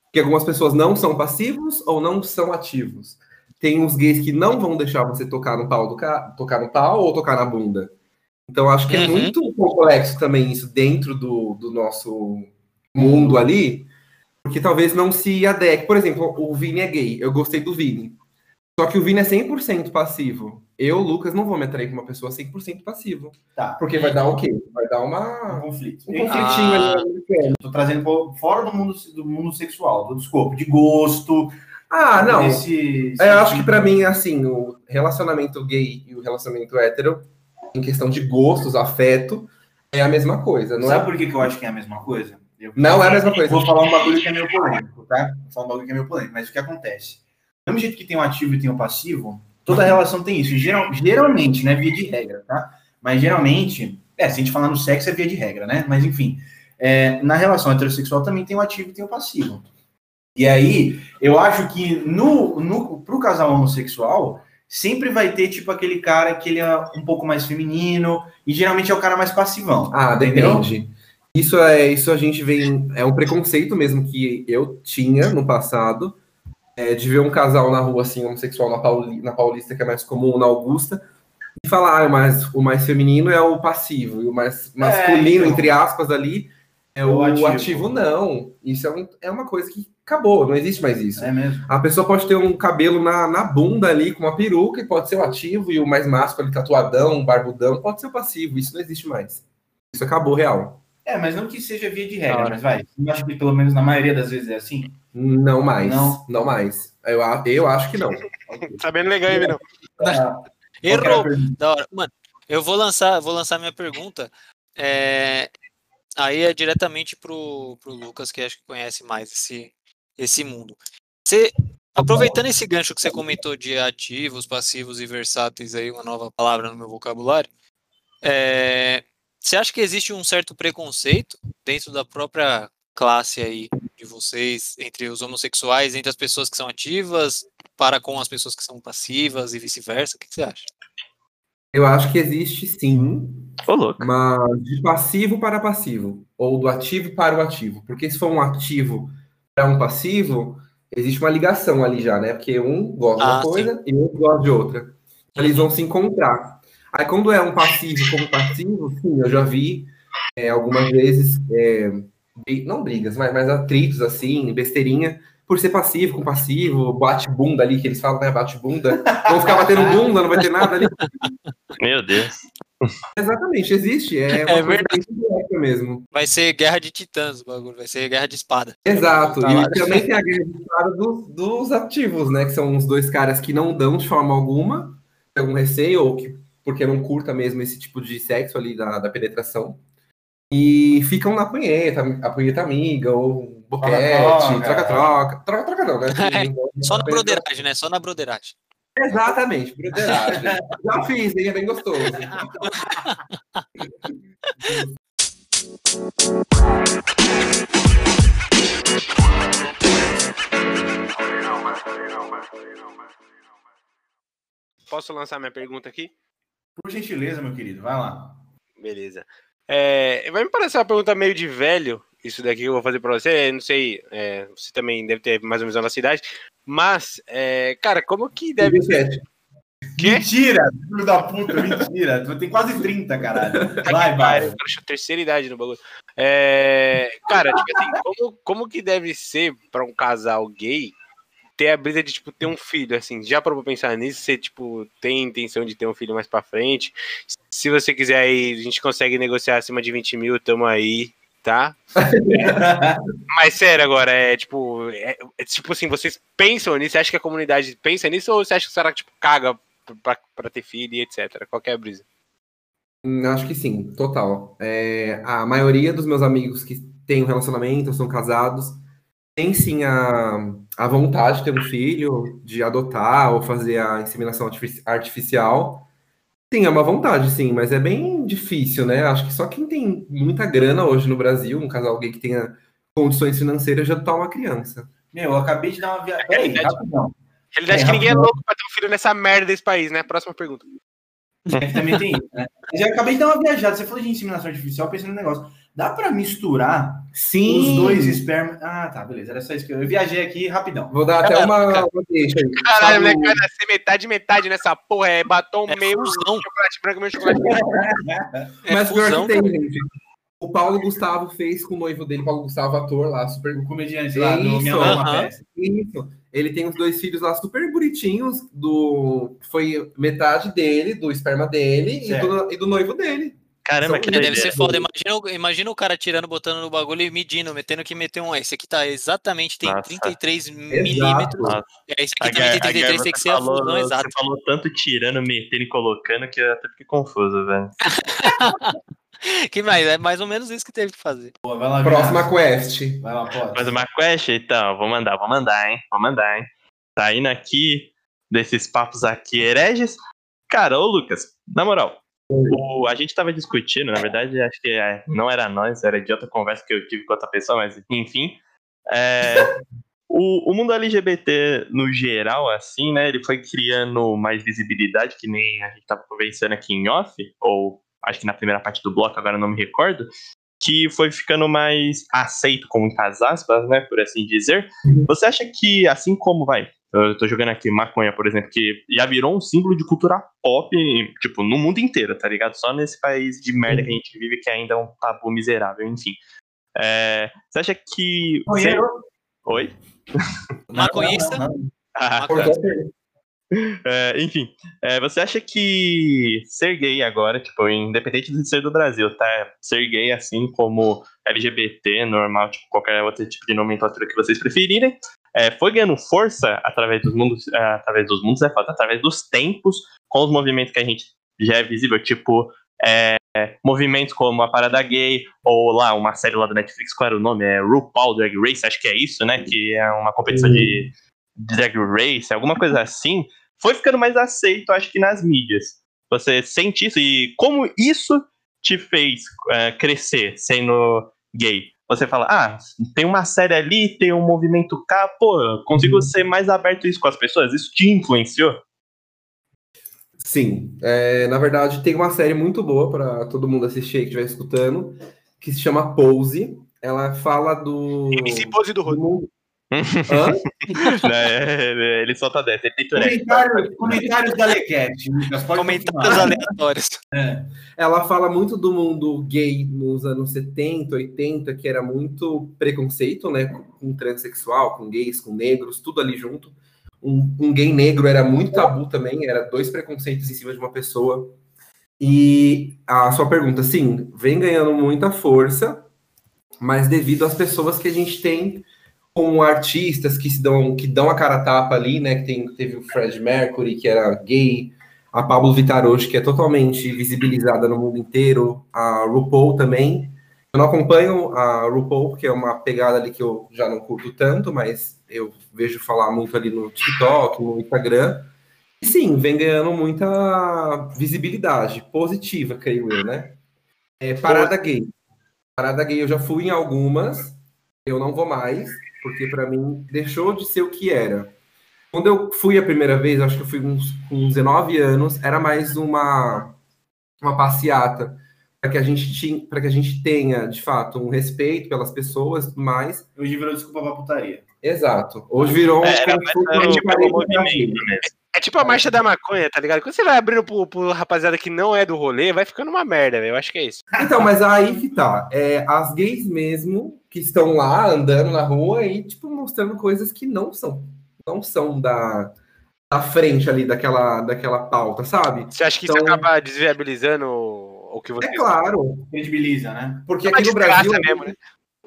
E: porque algumas pessoas não são passivos ou não são ativos. Tem uns gays que não vão deixar você tocar no pau do ca... tocar no pau ou tocar na bunda. Então acho que é
B: Uhum.
E: muito complexo também isso dentro do, do nosso mundo ali, porque talvez não se adeque. Por exemplo, o Vini é gay, eu gostei do Vini. Só que o Vini é 100% passivo. Eu, Lucas, não vou me atrair com uma pessoa 100% passivo.
A: Tá.
E: Porque vai dar o quê? Vai dar
A: Um
E: uma...
A: conflito.
E: um conflitinho
B: Ah.
E: ali.
A: tô trazendo fora do mundo, do mundo sexual, do escopo, de gosto.
E: Ah, não.
A: Desse,
E: É, eu acho que pra mim, assim, o relacionamento gay e o relacionamento hétero, em questão de gostos, afeto, é a mesma coisa. Não
A: Sabe
E: é...
A: por que, que eu acho que é a mesma coisa? Eu-
E: Não é a mesma coisa.
A: Vou falar um bagulho que é meio polêmico, tá? Vou falar um bagulho que é meio polêmico, mas o que acontece? Do mesmo jeito que tem o ativo e tem o passivo, toda relação tem isso. Geral- geralmente, né? Via de regra, tá? Mas geralmente, é, se a gente falar no sexo é via de regra, né? Mas enfim, é, na relação heterossexual também tem o ativo e tem o passivo. E aí, eu acho que no, no, pro casal homossexual, sempre vai ter, tipo, aquele cara que ele é um pouco mais feminino, e geralmente é o cara mais passivão.
E: Ah,
A: entendeu?
E: depende. Isso é isso a gente vem. É um preconceito mesmo que eu tinha no passado. É, de ver um casal na rua, assim, homossexual na, Pauli- na Paulista, que é mais comum, na Augusta, e falar, ah, o mais, o mais feminino é o passivo, e o mais masculino,
A: então.
E: entre aspas, ali, é o,
A: O ativo.
E: ativo. não. Isso é, um- é uma coisa que acabou, não existe mais isso.
A: É mesmo.
E: A pessoa pode ter um cabelo na, na bunda ali, com uma peruca, e pode ser o ativo, e o mais másculo ali, tatuadão, barbudão, pode ser o passivo. Isso não existe mais. Isso acabou real.
A: É, mas não que seja via de regra, mas vai. Eu acho que pelo menos na maioria das vezes é assim.
E: Não mais.
A: Não.
E: Não, mais. Eu, a- eu acho que não. <laughs>
C: Sabendo legal, hein, Vinão? <laughs>
B: Errou. Da hora. Mano, eu vou lançar, vou lançar minha pergunta. É, aí é diretamente pro, pro Lucas, que acho que conhece mais esse, esse mundo. Você, aproveitando esse gancho que você comentou de ativos, passivos e versáteis, aí, uma nova palavra no meu vocabulário, é, você acha que existe um certo preconceito dentro da própria classe aí de vocês, entre os homossexuais, entre as pessoas que são ativas, para com as pessoas que são passivas e vice-versa? O que você acha?
E: Eu acho que existe sim,
D: louco.
E: mas de passivo para passivo, ou do ativo para o ativo. Porque se for um ativo para um passivo, existe uma ligação ali já, né? Porque um gosta de
B: Ah,
E: uma coisa e o outro gosta de outra. Eles vão se encontrar. Aí quando é um passivo como passivo, sim, eu já vi é, algumas vezes, é, não brigas, mas, mas atritos assim, besteirinha, por ser passivo com passivo, bate-bunda ali, que eles falam, né? Bate-bunda. Vão ficar batendo bunda, não vai ter nada ali.
D: Meu Deus.
E: Exatamente, existe. É uma
B: É verdade.
E: mesmo.
B: Vai ser guerra de titãs o bagulho, vai ser guerra de espada.
E: Exato.
B: Tá lá.
E: E também tem a guerra de espada dos, dos ativos, né? Que são os dois caras que não dão de forma alguma, tem algum receio, ou que porque não curta mesmo esse tipo de sexo ali da, da penetração. E ficam na punheta, a punheta amiga, ou boquete,
A: Troca-troca.
E: troca-troca. Troca-troca não, né? <laughs>
B: Só na broderagem, né? Só na broderagem.
E: Exatamente, broderagem. <laughs> Já fiz, hein? É bem gostoso.
C: Posso lançar minha pergunta aqui?
A: Por gentileza, meu querido, vai lá.
C: Beleza. É, vai me parecer uma pergunta meio de velho, isso daqui que eu vou fazer pra você. Não sei, é, você também deve ter mais ou menos na cidade. Mas, é, cara, como que deve.
E: 37.
C: Quê?
A: Mentira, filho da puta, mentira. Tu tem quase 30, caralho. Vai, vai.
C: Eu acho terceira idade no bagulho. É, cara, tipo assim, como, como que deve ser pra um casal gay ter a brisa de, tipo, ter um filho, assim? Já parou pra pensar nisso? Você, tipo, tem intenção de ter um filho mais pra frente? Se você quiser aí, a gente consegue negociar acima de 20 mil, tamo aí, tá? <laughs> Mas sério agora, é tipo, é, é, tipo assim, vocês pensam nisso? Você acha que a comunidade pensa nisso ou você acha que o cara tipo, caga pra, pra ter filho e etc? Qual que é a brisa?
E: Hum, Acho que sim, total. É, a maioria dos meus amigos que têm um relacionamento, são casados, tem sim a, a vontade de ter um filho, de adotar ou fazer a inseminação artifici- artificial. Sim, é uma vontade, sim, mas é bem difícil, né? Acho que só quem tem muita grana hoje no Brasil, um casal gay que tenha condições financeiras, já tá uma criança.
A: Meu, eu acabei de dar uma viagem. Rapidão.
C: Realidade
A: É,
C: que ninguém é
A: rapidão.
C: louco pra ter um filho nessa merda desse país, né? Próxima pergunta. <laughs>
A: É que também tem isso, né? Mas eu acabei de dar uma viajada. Você falou de inseminação artificial, pensando no negócio. Dá pra misturar
E: Sim!
A: os dois espermas? Ah, tá, beleza. Era só isso que eu, eu viajei aqui rapidão.
E: Vou dar até
B: Cara,
E: uma,
B: cara.
E: uma deixa aí.
C: Caralho,
E: Sabe
C: vai nascer metade, metade nessa porra. É batom
B: É
C: meio
B: fusão.
C: chocolate branco, meio chocolate branco.
B: É
E: Mas pior que tem,
B: cara.
E: gente. O Paulo Gustavo fez com o noivo dele, Paulo Gustavo, ator lá, super
A: O comediante lá do Minha Mãe é uma
B: aham.
A: Peça.
E: Isso. Ele tem os dois filhos lá super bonitinhos. Do foi metade dele, do esperma dele e do, e do noivo dele.
D: Caramba, que
B: É, deve ser foda. Imagina, o- imagina o cara tirando, botando no bagulho e medindo, metendo que meter um. Esse aqui tá exatamente, tem
D: Nossa.
B: 33 milímetros.
D: Nossa.
B: É, esse
D: A
B: aqui também
D: Gar-
B: tem
D: a
B: 33,
D: Gar,
B: tem que
D: você
B: ser a
D: falou-
B: fusão exata.
D: Você falou tanto tirando, metendo e colocando que eu até fiquei confuso, velho. <laughs>
B: Que mais? É mais ou menos isso que teve que fazer.
A: Pô, vai lá,
E: Próxima
A: Vinícius.
E: quest.
A: Vai lá, pode.
D: Uma quest, então, vou mandar, vou mandar, hein? Vou mandar, hein? Tá indo aqui, desses papos aqui hereges. Cara, ô Lucas, na moral, o- a gente tava discutindo, na verdade, acho que é, não era nós, era de outra conversa que eu tive com outra pessoa, mas enfim. É, o, o mundo LGBT, no geral, assim, né, ele foi criando mais visibilidade, que nem a gente tava conversando aqui em off, ou acho que na primeira parte do bloco, agora não me recordo, que foi ficando mais aceito com muitas aspas, né, por assim dizer. Você acha que, assim como vai, eu tô jogando aqui maconha, por exemplo, que já virou um símbolo de cultura pop, tipo, no mundo inteiro, tá ligado? Só nesse país de merda que a gente vive, que ainda é um tabu miserável, enfim. É, você acha que. Oi?
B: Maconhista.
A: Não, não,
D: Ah,
B: Maconha. <laughs>
D: é, enfim, é, você acha que ser gay agora, tipo, independente de ser do Brasil, tá? Ser gay assim como LGBT, normal, tipo, qualquer outro tipo de nomenclatura que vocês preferirem, é, foi ganhando força através dos mundos, é, através dos mundos, é foda, através dos tempos, com os movimentos que a gente já é visível, tipo, é, movimentos como a Parada Gay, ou lá, uma série lá da Netflix, qual era o nome? É RuPaul Drag Race, acho que é isso, né? Que é uma competição de Drag Race, alguma coisa assim, foi ficando mais aceito, acho que nas mídias. Você sente isso e como isso te fez é, crescer sendo gay? Você fala, ah, tem uma série ali, tem um movimento cá, pô, consigo ser mais aberto isso com as pessoas? Isso te influenciou?
E: Sim. É, na verdade, tem uma série muito boa para todo mundo assistir aí que estiver escutando, que se chama Pose. Ela fala do.
C: MC Pose do
E: do Mundo. Hã?
D: É, ele solta dessa, ele tem Tourette.
A: Comentários, comentários da Lequete, Lucas. Pode
B: Comentários
A: continuar.
B: aleatórios.
E: Ela fala muito do mundo gay nos anos 70, 80, que era muito preconceito, né? Com transexual, com gays, com negros, tudo ali junto. Um, um gay negro era muito tabu também, era dois preconceitos em cima de uma pessoa. E a sua pergunta, sim, vem ganhando muita força, mas devido às pessoas que a gente tem como artistas que se dão que dão a cara tapa ali, né? Que tem, teve o Fred Mercury, que era gay, a Pablo Vittar hoje, que é totalmente visibilizada no mundo inteiro, a RuPaul também. Eu não acompanho a RuPaul, porque é uma pegada ali que eu já não curto tanto, mas eu vejo falar muito ali no TikTok, no Instagram. E sim, vem ganhando muita visibilidade positiva, creio eu, né? É, parada gay. Parada gay eu já fui em algumas, eu não vou mais, porque para mim deixou de ser o que era. Quando eu fui a primeira vez, acho que eu fui uns, com 19 anos, era mais uma, uma passeata para que a gente tinha, para que a gente tenha, de fato, um respeito pelas pessoas, mas
A: Hoje virou desculpa pra putaria.
E: exato. Hoje virou
D: É, era era tipo um.
C: É tipo a marcha da maconha, tá ligado? Quando você vai abrindo pro, pro rapaziada que não é do rolê, vai ficando uma merda, velho. Eu acho que é isso.
E: Então, mas aí que tá. É, as gays mesmo que estão lá andando na rua e, tipo, mostrando coisas que não são. Não são da, da frente ali daquela, daquela pauta, sabe?
C: Você acha que
E: Então-
C: isso acaba desviabilizando o que você
E: É claro.
A: Credibiliza, né?
E: Porque
C: É
E: aqui no Brasil.
C: mesmo, né?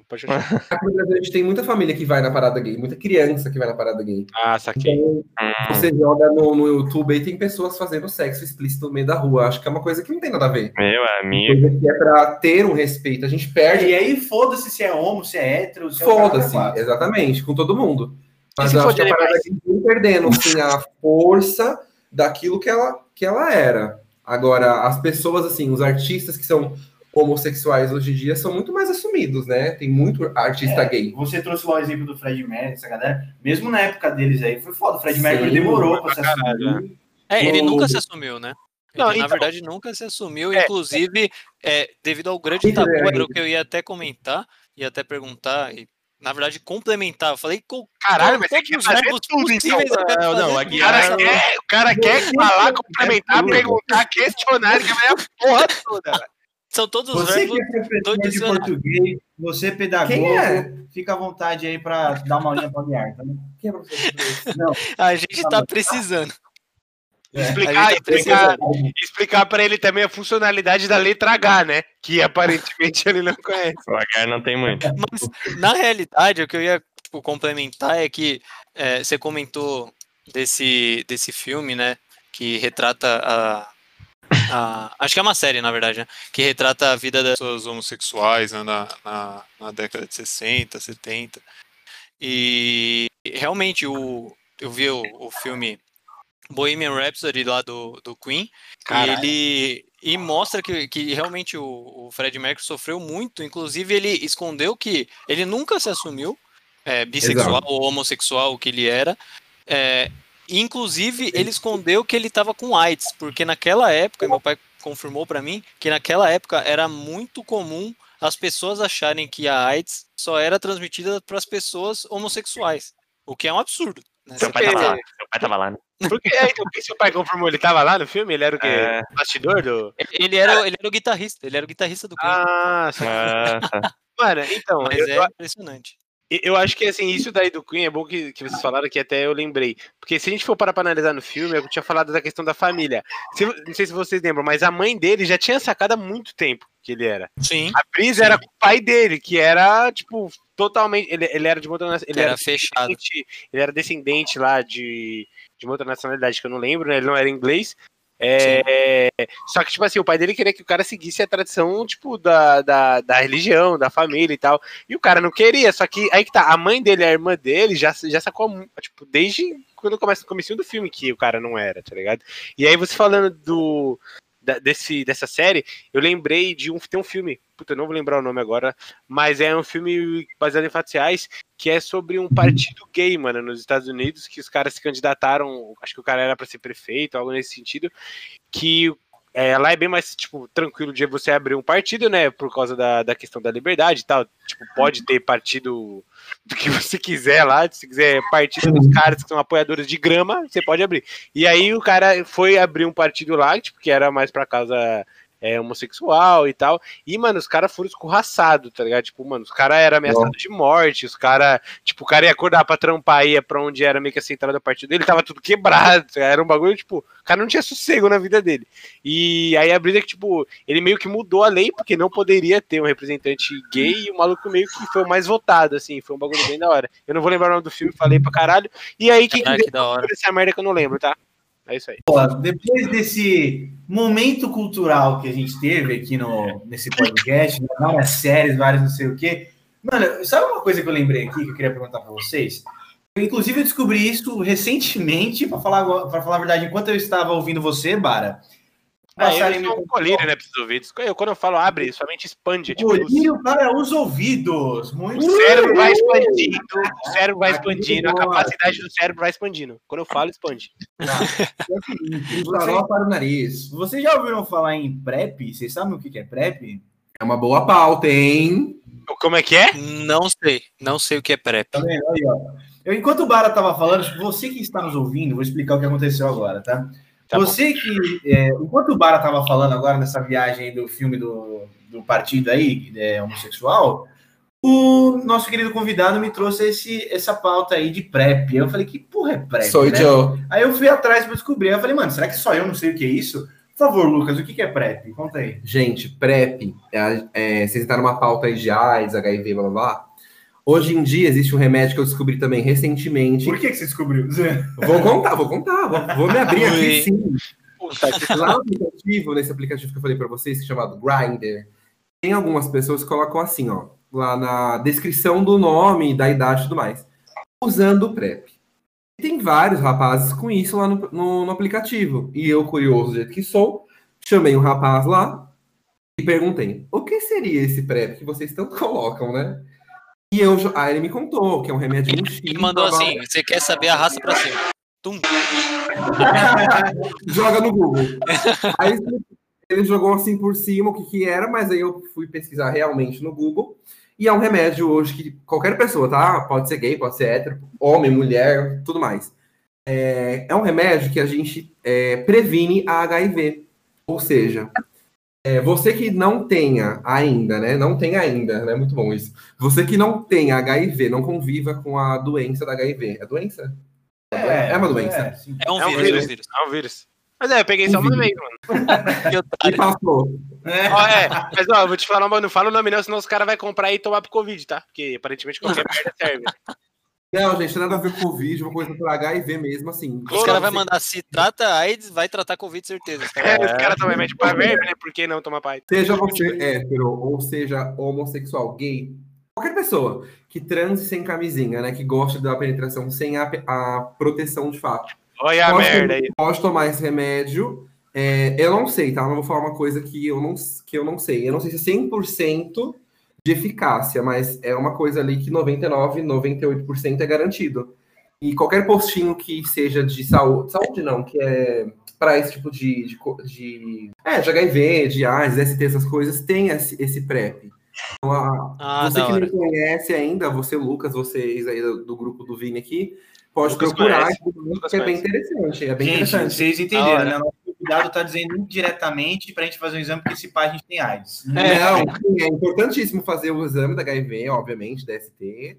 C: Pode continuar.
E: Aqui no Brasil a gente tem muita família que vai na parada gay, muita criança que vai na parada gay.
C: Ah, saquei.
E: Então, você joga no, no YouTube e tem pessoas fazendo sexo explícito no meio da rua. Acho que é uma coisa que não tem nada a ver.
D: Meu amigo.
E: Coisa que é pra ter um respeito. A gente perde.
A: E aí, foda-se se é homo, se é hétero, se é o
E: Foda-se,
A: quatro.
E: exatamente, com todo mundo. Mas eu acho que a parada
C: animais?
E: gay vem perdendo assim, a força daquilo que ela, que ela era. Agora, as pessoas, assim, os artistas que são homossexuais hoje em dia são muito mais assumidos, né? Tem muito artista gay.
A: Você trouxe lá o exemplo do Fred Mercury, essa galera. Mesmo na época deles aí, foi foda. O Fred Mercury demorou pra se assumir.
B: É, ele
E: No-
B: nunca se assumiu, né? Ele,
C: Não,
B: na
C: então-
B: verdade, nunca se assumiu.
C: É.
B: Inclusive, é, devido ao grande tabu,
E: é
B: era o que eu ia até comentar, ia até perguntar, e, na verdade, complementar. Eu falei,
C: Caralho, mas
B: todos
C: quer
B: os
C: fazer
B: verbos
C: tudo, então.
B: quero
D: Não, não,
B: nessa-
C: quer, o cara quer falar, complementar, perguntar, questionar, que vai a porra toda, velho.
B: São todos os
A: Você
B: verbos.
A: que é professor de português, você é pedagogo,
E: Quem é?
A: fica à vontade aí pra dar uma aulinha pra Guiar, tá?
E: Quem é professor de?
A: Não, <laughs>
B: A gente tá precisando.
A: É.
C: Explicar,
B: tá
C: explicar, explicar pra ele também a funcionalidade da letra H, né? Que aparentemente <laughs> ele não conhece.
D: O Agar não tem muito.
B: Mas, na realidade, o que eu ia tipo, complementar é que é, você comentou desse, desse filme, né? Que retrata a, a- Acho que é uma série, na verdade, né? Que retrata a vida das pessoas homossexuais né, na, na, na década de 60, 70. E realmente o, eu vi o, o filme Bohemian Rhapsody lá do, do Queen. E ele e mostra que, que realmente o, o Fred Mercury sofreu muito. Inclusive, ele escondeu que ele nunca se assumiu é, bissexual
E: Exato.
B: ou homossexual, o que ele era. É, inclusive, ele escondeu que ele estava com AIDS, porque naquela época, meu pai confirmou para mim, que naquela época era muito comum as pessoas acharem que a AIDS só era transmitida para as pessoas homossexuais, o que é um absurdo. Né?
D: Seu pai tava lá. Seu pai tava lá, né?
C: Porque, é, então, por que seu pai confirmou? Ele tava lá no filme? Ele era o quê?
D: É.
C: Bastidor do.
B: Ele era, ele era o guitarrista, ele era o guitarrista do Queen.
C: Ah,
D: Ah, tá.
C: mano, então,
B: Mas
C: eu,
B: é impressionante.
C: Eu acho que assim, isso daí do Queen é bom que, que vocês falaram que até eu lembrei. Porque se a gente for parar pra analisar no filme, eu tinha falado da questão da família. Se- não sei se vocês lembram, mas a mãe dele já tinha sacado há muito tempo que ele era.
B: Sim,
C: A Brisa era o pai dele, que era, tipo, totalmente. Ele, ele era de outra nacionalidade. Ele
B: era
C: era,
B: fechado.
C: ele era descendente lá de, de uma outra nacionalidade que eu não lembro, né? Ele não era inglês. É, só que, tipo assim, o pai dele queria que o cara seguisse a tradição, tipo, da, da, da religião, da família e tal. E o cara não queria, só que aí que tá, a mãe dele, a irmã dele, já, já sacou, tipo, desde quando começa o comecinho do filme que o cara não era, tá ligado? E aí você falando do desse, dessa série, eu lembrei de um, tem um filme, puta, eu não vou lembrar o nome agora, mas é um filme baseado em fatos reais, que é sobre um partido gay, mano, nos Estados Unidos, que os caras se candidataram, acho que o cara era pra ser prefeito, algo nesse sentido, que é, lá é bem mais, tipo, tranquilo de você abrir um partido, né, por causa da, da questão da liberdade e tal, tipo, pode ter partido do que você quiser lá, se quiser partido dos caras que são apoiadores de grama, você pode abrir. E aí o cara foi abrir um partido lá, tipo, que era mais pra causa é, homossexual e tal. E, mano, os caras foram escorraçados, tá ligado? Tipo, mano, os caras eram ameaçados de morte, os caras, tipo, o cara ia acordar pra trampar, ia pra onde era meio que a central do partido dele, tava tudo quebrado, tá era um bagulho, tipo, o cara não tinha sossego na vida dele. E aí a brisa é que, tipo, ele meio que mudou a lei, porque não poderia ter um representante gay, e o maluco meio que foi o mais votado, assim, foi um bagulho bem da hora. Eu não vou lembrar o nome do filme, falei pra caralho. E aí,
B: Caraca,
C: quiser
B: que da hora.
C: essa merda que eu não lembro, tá? É isso aí.
A: Pô, depois desse momento cultural que a gente teve aqui no, nesse podcast, várias séries, várias não sei o quê. Mano, sabe uma coisa que eu lembrei aqui que eu queria perguntar para vocês? Eu, inclusive, eu descobri isso recentemente, para falar, pra falar a verdade, enquanto eu estava ouvindo você, Bara.
C: Ah, são
A: mim-
C: um colírio, né, pros ouvidos. Eu, quando eu falo abre, somente expande. Tipo, o
A: Colírio para os ouvidos. Muito
C: cérebro vai expandindo, o cérebro vai expandindo, a capacidade do cérebro vai expandindo. Quando eu falo, expande.
E: Farol para o nariz.
A: Vocês já ouviram falar em PrEP? Vocês sabem o que é PrEP?
E: É uma boa pauta, hein?
C: Como é que é?
B: Não sei, não sei o que é PrEP.
A: Tá vendo? Aí, ó. Eu, enquanto o Bara tava falando, você que está nos ouvindo, vou explicar o que aconteceu agora, tá? Tá você bom. que, é, enquanto o Bara tava falando agora nessa viagem do filme do, do partido aí, é, homossexual, o nosso querido convidado me trouxe esse, essa pauta aí de PrEP. Eu falei, que porra é PrEP?
E: Sou né? Joe.
A: Aí eu fui atrás para descobrir. Eu falei, mano, será que só eu não sei o que é isso? Por favor, Lucas, o que é PrEP? Conta aí.
E: Gente, PrEP, é, é, vocês estão numa pauta aí de AIDS, HIV, blá blá blá. Hoje em dia existe um remédio que eu descobri também recentemente.
A: Por que, que você descobriu?
E: Vou contar, vou contar. Vou, vou me abrir aqui sim. Lá no aplicativo, nesse aplicativo que eu falei para vocês, chamado Grindr, tem algumas pessoas que colocam assim, ó lá na descrição do nome, da idade e tudo mais, usando o PrEP. E tem vários rapazes com isso lá no, no, no aplicativo. E eu, curioso do jeito que sou, chamei um rapaz lá e perguntei: o que seria esse PrEP que vocês tanto <laughs> colocam, né? E eu, aí ele me contou que é um remédio
B: Ele mandou assim: você quer saber a raça pra cima? Tum. <laughs>
E: Joga no Google. Aí ele jogou assim por cima o que, que era, mas aí eu fui pesquisar realmente no Google. E é um remédio hoje que qualquer pessoa, tá? Pode ser gay, pode ser hétero, homem, mulher, tudo mais. É, é um remédio que a gente é, previne a HIV. Ou seja, é, você que não tenha ainda, né? Não tem ainda, né? Muito bom isso. Você que não tem HIV, não conviva com a doença da HIV. É doença?
B: É,
E: é uma doença.
B: É, é um, vírus, vírus.
C: É um vírus. Mas é, eu peguei só uma vez, mano. <laughs>
E: e passou.
C: É. Ó, é, mas ó, eu vou te falar, mas não fala o nome não, senão os caras vão comprar e tomar pro Covid, tá? Porque aparentemente qualquer merda serve.
E: Não, gente, nada a ver com Covid, uma coisa pra HIV mesmo, assim.
B: Os caras vão mandar, se trata AIDS, vai tratar Covid, certeza. Os
C: caras é, cara também mete pra verme, né? Por que não tomar pai?
E: Seja você hétero, ou seja homossexual, gay, qualquer pessoa que transe sem camisinha, né? Que gosta da penetração sem a, a proteção de fato.
C: Olha a merda aí.
E: Pode tomar esse remédio é, eu não sei, tá? Eu não vou falar uma coisa que eu não, que eu não sei. Eu não sei se é 100% de eficácia, mas é uma coisa ali que 99, 98% é garantido. E qualquer postinho que seja de saúde, saúde não, que é para esse tipo de, de, de, é, de HIV, de AIDS, ST, essas coisas, tem esse, esse PrEP. Então, a, ah, você que hora. não conhece ainda, você, Lucas, vocês aí do, do grupo do Vini aqui, pode Lucas procurar, que é bem interessante. É bem
A: Gente,
E: interessante.
A: Vocês entenderam, né? Convidado está dizendo indiretamente para a gente fazer um exame, porque se pá, a gente tem AIDS.
E: É, não, é importantíssimo fazer o exame da HIV, obviamente, DST.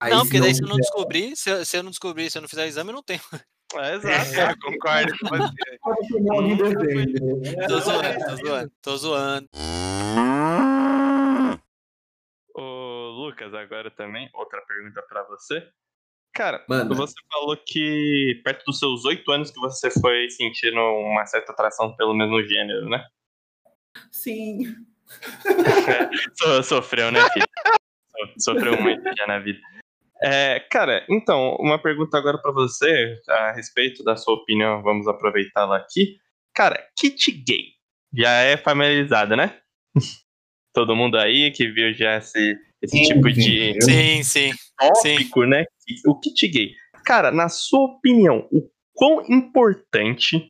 B: Aí, não, porque daí se eu não descobrir, se eu, se eu não descobrir, se eu não fizer o exame, eu não tenho.
C: É, exato, é, concordo com você. <laughs>
B: tô zoando, tô zoando, tô zoando.
D: Ô, Lucas, agora também, outra pergunta para você. Cara,
E: Manda.
D: você falou que perto dos seus oito anos que você foi sentindo uma certa atração pelo mesmo gênero, né?
E: Sim. <laughs>
D: so, sofreu, né, filho? Sofreu muito já na vida. É, cara, então, uma pergunta agora para você, a respeito da sua opinião, vamos aproveitá-la aqui. Cara, kit gay já é familiarizada, né? <laughs> Todo mundo aí que viu já esse, esse sim, tipo de
B: sim, sim,
D: tópico,
B: sim.
D: né? O kit gay. Cara, na sua opinião, o quão importante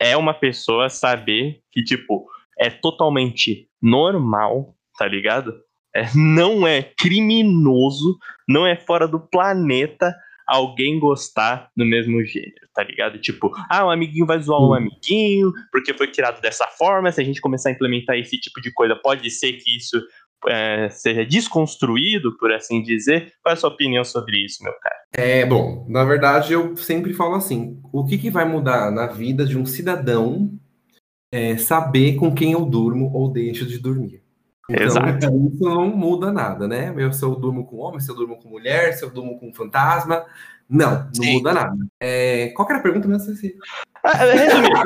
D: é uma pessoa saber que, tipo, é totalmente normal, tá ligado? É, não é criminoso, não é fora do planeta alguém gostar do mesmo gênero, tá ligado? Tipo, ah, um amiguinho vai zoar um hum. amiguinho, porque foi criado dessa forma. Se a gente começar a implementar esse tipo de coisa, pode ser que isso é, seja desconstruído, por assim dizer. Qual é a sua opinião sobre isso, meu cara?
E: É, bom, na verdade eu sempre falo assim: o que, que vai mudar na vida de um cidadão é saber com quem eu durmo ou deixo de dormir? Então, Exato. isso não muda nada, né? Eu, se eu durmo com homem, se eu durmo com mulher, se eu durmo com fantasma, não, não Sim. muda nada. É, qual era a pergunta mesmo?
D: Resumindo,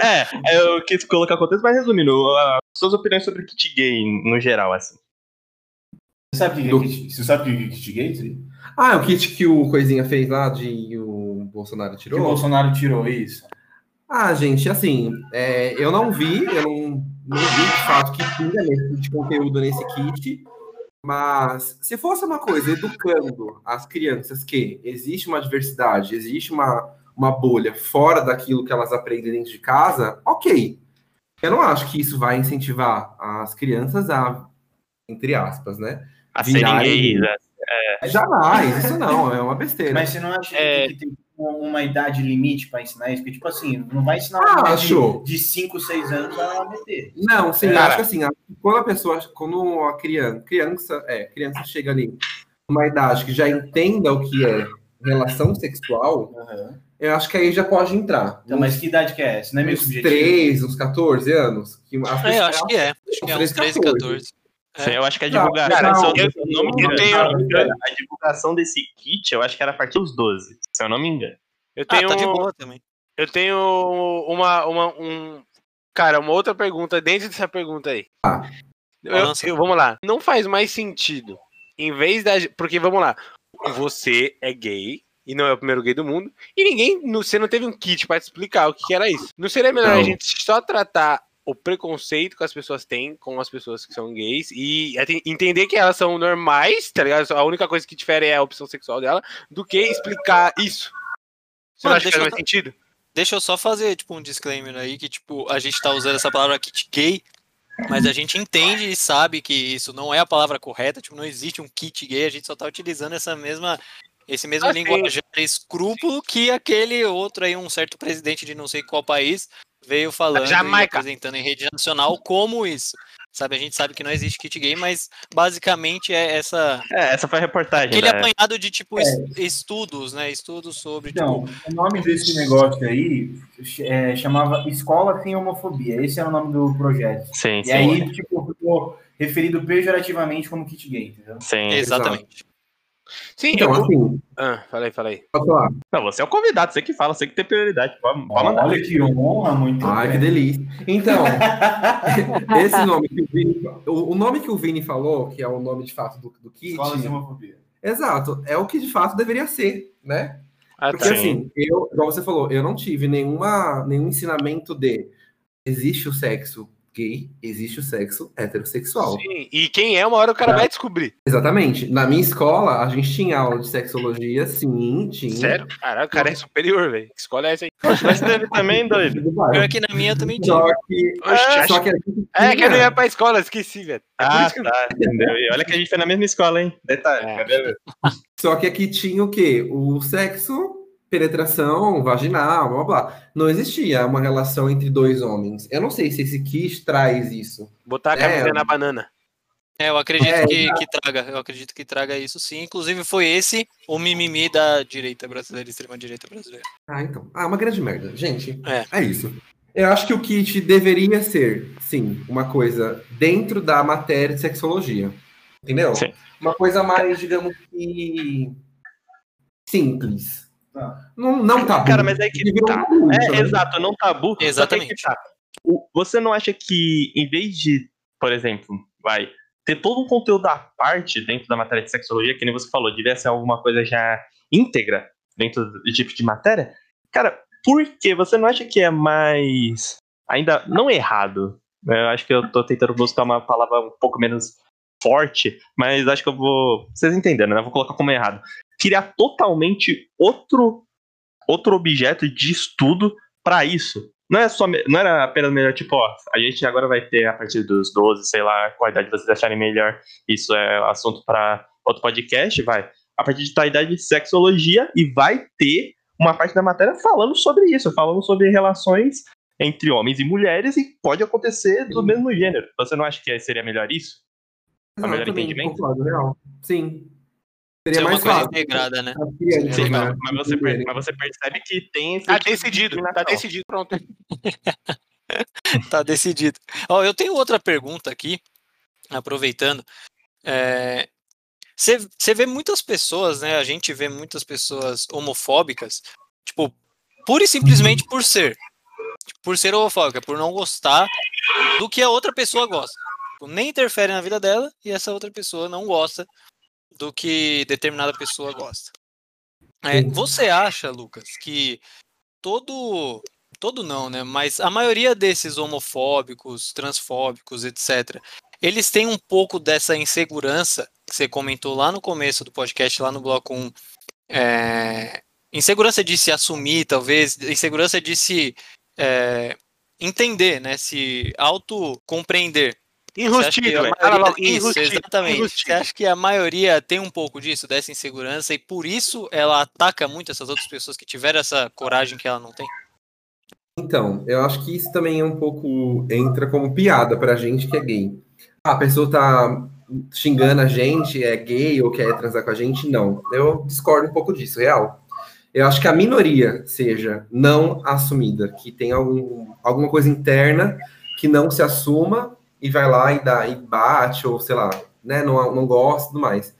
D: é, é, eu quis colocar contexto, mas resumindo, uh, suas opiniões sobre kit gay no geral, assim.
A: Você sabe o que, é kit, você sabe que é kit gay? Sim?
E: Ah, é o kit que o Coisinha fez lá de o Bolsonaro tirou?
A: Que o Bolsonaro tirou, isso.
E: Ah, gente, assim, é, eu não vi, eu não, não vi de fato que tinha de conteúdo nesse kit, mas se fosse uma coisa educando as crianças que existe uma diversidade, existe uma, uma bolha fora daquilo que elas aprendem dentro de casa, ok. Eu não acho que isso vai incentivar as crianças a, entre aspas, né?
D: A serem gays,
E: É. Jamais, isso não, é uma besteira.
A: Mas você não acha
C: É.
A: que tem uma idade limite para ensinar isso? Porque, tipo assim, não vai ensinar
E: Ah,
A: uma
E: acho.
A: de 5, 6 anos a meter.
E: Não, sim,
C: Cara.
E: acho que assim, a- quando a pessoa, quando a criança, criança, é, criança chega ali numa idade que já entenda o que é relação sexual, eu acho que aí já pode entrar.
A: Então, mas que idade que é essa? Não é meio
E: uns
A: subjetivo?
E: 3, uns 14 anos. Que
B: É, eu acho que é. Acho que é uns 13, 14. É.
D: Sim, eu acho que a
E: Não,
D: divulgação.
E: cara,
D: se eu,
E: não,
D: se eu não me engano,
C: tenho-
D: a divulgação desse kit, eu acho que era a partir dos 12, se eu não me engano.
C: Eu
B: Ah,
C: tenho,
B: tá de boa também.
C: eu tenho uma, uma, um, cara, uma outra pergunta dentro dessa pergunta aí.
E: Ah.
C: Eu- eu- vamos lá. Não faz mais sentido. Em vez da. Porque vamos lá. Você é gay e não é o primeiro gay do mundo. E ninguém. não- Você não teve um kit pra te explicar o que era isso. Não seria melhor a
E: Não.
C: gente só tratar o preconceito que as pessoas têm com as pessoas que são gays e até entender que elas são normais, tá ligado? A única coisa que difere é a opção sexual dela, do que explicar isso. Você não
B: Mano,
C: acha que faz mais sentido?
B: Deixa eu só fazer, tipo, um disclaimer aí, que, tipo, a gente tá usando essa palavra kit gay, mas a gente entende e sabe que isso não é a palavra correta, tipo, não existe um kit gay, a gente só tá utilizando essa mesma, esse mesmo
C: Ah,
B: linguajar escrúpulo que aquele outro aí, um certo presidente de não sei qual país, veio falando e
C: Jamaica.
B: apresentando em rede nacional como isso. Sabe, a gente sabe que não existe kit gay, mas basicamente é essa
D: É, essa foi a reportagem.
B: aquele
D: né?
B: apanhado de tipo es- estudos, né? Estudos sobre
A: Então,
B: tipo,
A: o nome desse negócio aí é, chamava Escola Sem Homofobia. Esse era o nome do projeto.
D: Sim,
A: E
D: sim.
A: aí, tipo, ficou referido pejorativamente como kit gay, entendeu?
D: sim.
B: exatamente.
C: Sim,
E: Então,
C: eu.
E: assim,
C: Ah, fala aí, fala aí.
E: posso falar?
D: Não, você é o convidado, você que fala, você que tem prioridade. Pode, pode mandar.
A: Olha que honra, muito
E: Ai, que
A: bem.
E: delícia. Então, <laughs> esse nome que o Vini, o, o nome que o Vini falou, que é o nome de fato do, do kit,
A: Escola Sem Homofobia.
E: exato, é o que de fato deveria ser, né?
C: Ah,
E: Porque
C: tá.
D: Sim.
E: assim, eu, igual você falou, eu não tive nenhuma, nenhum ensinamento de existe o sexo gay, existe o sexo heterossexual.
C: Sim, E quem é, uma hora o cara vai descobrir.
E: Exatamente. Na minha escola, a gente tinha aula de sexologia, sim, tinha.
C: Sério? Caralho, o cara é superior, velho. Que escola é essa aí?
D: Mas teve também, doido.
B: Pior que na minha também tinha.
E: Só que,
C: Oxe,
E: é,
C: acho-
E: só que a gente
C: É, que eu não ia pra escola, esqueci, velho. É
D: Ah,
C: eu-
D: tá, entendeu? E olha que a gente foi na mesma escola, hein? Detalhe,
C: É.
E: Só que aqui tinha o quê? O sexo, penetração vaginal, blá blá. Não existia uma relação entre dois homens. Eu não sei se esse kit traz isso.
C: Botar a camisa
E: É.
C: na banana.
B: É, eu acredito
E: É,
B: que, que traga, eu acredito que traga isso sim. Inclusive foi esse o mimimi da direita brasileira, extrema direita brasileira.
E: Ah, então. Ah, uma grande merda. Gente,
B: É.
E: é isso. Eu acho que o kit deveria ser, sim, uma coisa dentro da matéria de sexologia. Entendeu?
D: Sim.
E: Uma coisa mais, digamos que. simples.
A: Tá.
E: Não, não tabu.
D: Cara, mas é que tá. É,
E: sabe?
D: exato, não tabu.
B: Exatamente.
D: Aí que tá. O- Você não acha que, em vez de, por exemplo, vai ter todo um conteúdo à parte dentro da matéria de sexologia, que nem você falou, devia ser alguma coisa já íntegra dentro do tipo de matéria? Cara, por que você não acha que é mais. Ainda não errado? Eu acho que eu tô tentando buscar uma palavra um pouco menos forte, mas acho que eu vou. Vocês entenderam, né? Eu vou colocar como errado. Criar totalmente outro outro objeto de estudo para isso. Não é só não era apenas melhor tipo, ó, a gente agora vai ter a partir dos 12, sei lá, qual idade vocês acharem melhor. Isso é assunto para outro podcast, vai. A partir de tal idade sexologia e vai ter uma parte da matéria falando sobre isso, falando sobre relações entre homens e mulheres e pode acontecer do
E: Sim.
D: mesmo gênero. Você não acha que seria melhor isso? Pra melhor
E: Exatamente,
D: entendimento?
E: concordo, real. Sim.
B: Isso
E: Seria
B: é uma
E: mais
B: coisa
E: fácil.
B: integrada, né?
E: As crianças,
D: Sim,
E: né,
D: mas, mas você, per-
E: entenderem.
D: mas você percebe que tem esse
C: Tá
D: tipo de
C: decidido, tá
D: discriminação.
C: decidido, pronto. <laughs>
B: Tá decidido. Ó, eu tenho outra pergunta aqui, aproveitando. É, Você vê muitas pessoas, né? A gente vê muitas pessoas homofóbicas, tipo, pura e simplesmente por ser. Por ser homofóbica, por não gostar do que a outra pessoa gosta. Tipo, nem interfere na vida dela e essa outra pessoa não gosta do que determinada pessoa gosta. É, você acha, Lucas, que todo todo não, né? Mas a maioria desses homofóbicos, transfóbicos, etc., eles têm um pouco dessa insegurança que você comentou lá no começo do podcast, lá no bloco 1. É, insegurança de se assumir, talvez, insegurança de se é, entender, né? Se auto-compreender.
C: Enrustido,
B: maioria...
C: Fala logo,
B: Isso,
C: enrustido,
B: exatamente.
C: enrustido.
B: Você acha que a maioria tem um pouco disso, dessa insegurança, e por isso ela ataca muito essas outras pessoas que tiveram essa coragem que ela não tem?
E: Então, eu acho que isso também é um pouco. entra como piada pra gente que é gay. Ah, a pessoa tá xingando a gente, é gay ou quer transar com a gente? Não. Eu discordo um pouco disso, real. Eu acho que a minoria seja não assumida, que tem algum, alguma coisa interna que não se assuma e vai lá e dá e bate, ou sei lá, né, não, não gosta e tudo mais.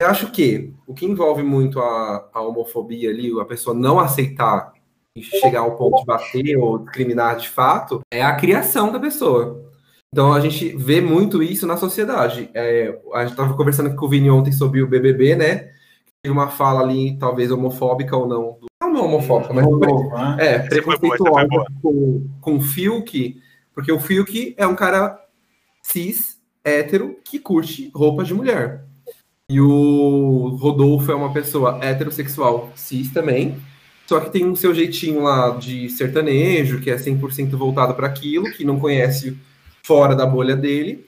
E: Eu acho que o que envolve muito a, a homofobia ali, a pessoa não aceitar e chegar ao ponto de bater ou discriminar de fato, é a criação da pessoa. Então a gente vê muito isso na sociedade. É, a gente estava conversando com o Vini ontem sobre o BBB, né? Teve uma fala ali, talvez homofóbica ou não. Não homofóbica, mas
A: né?
E: é,
C: foi
E: preconceituosa com, com o Fiuk, porque o Fiuk é um cara cis, hétero, que curte roupas de mulher. E o Rodolfo é uma pessoa heterossexual, cis também, só que tem o seu jeitinho lá de sertanejo, que é 100% voltado para aquilo, que não conhece fora da bolha dele,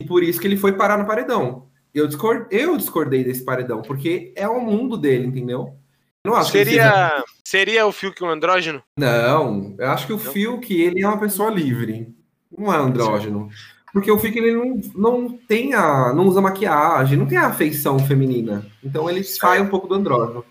E: e por isso que ele foi parar no paredão. Eu, discord... eu discordei desse paredão, porque é o mundo dele, entendeu? Eu não acho seja-
C: Seria, seria o Fiuk um andrógeno?
E: não, eu acho que o Fiuk, ele é uma pessoa livre. Não é andrógeno. Porque o Fiuk, ele não, não tem a... Não usa maquiagem, não tem a afeição feminina. Então ele sai um pouco do andrógeno.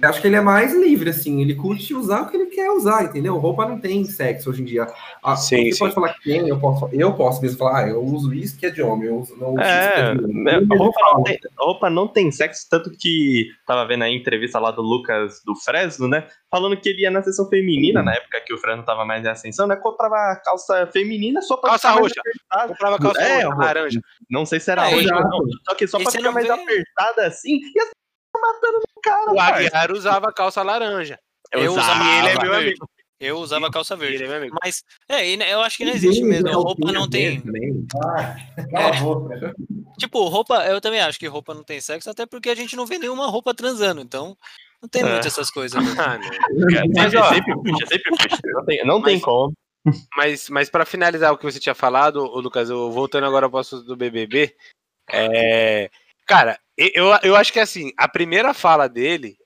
E: Eu acho que ele é mais livre, assim. Ele curte usar o que ele quer usar, entendeu? Roupa não tem sexo hoje em dia. Ah,
C: Sim,
E: você
C: sim.
E: pode falar que tem, eu posso, eu posso mesmo falar, ah, eu uso isso que é de homem, eu uso, não uso
D: É,
E: isso que é de homem.
D: a
E: mesmo
D: roupa não, tem, a roupa não tem sexo, tanto que tava vendo a entrevista lá do Lucas do Fresno, né? Falando que ele ia na sessão feminina, na época que o Fresno tava mais em ascensão, né? Comprava calça feminina só pra
C: Calça roxa.
D: apertada.
C: Comprava calça
D: É,
C: roxa,
D: roxa.
C: laranja.
D: Não sei se era
B: É,
E: exato.
D: não. Só que só
B: E
D: pra ficar mais
B: vê-
D: apertada assim, e assim, matando no cara,
C: O. Aguiar usava calça laranja.
B: Eu usava,
C: E ele é meu
B: verde.
C: amigo.
B: Eu usava calça verde.
C: Ele é meu amigo.
B: Mas, é, e eu acho que não existe mesmo. Roupa não tem.
A: Ah, cala a boca.
B: Tipo, roupa, eu também acho que roupa não tem sexo, até porque a gente não vê nenhuma roupa transando, então não tem
D: É.
B: muito essas coisas. né? <laughs>
C: Ah, não.
D: Mas,
C: ó,
D: sempre puxa, sempre puxa. Não tem, não tem como.
C: Mas, mas para finalizar o que você tinha falado, Lucas, eu, voltando agora para o assunto do BBB, é, cara, eu, eu acho que assim, a primeira fala dele,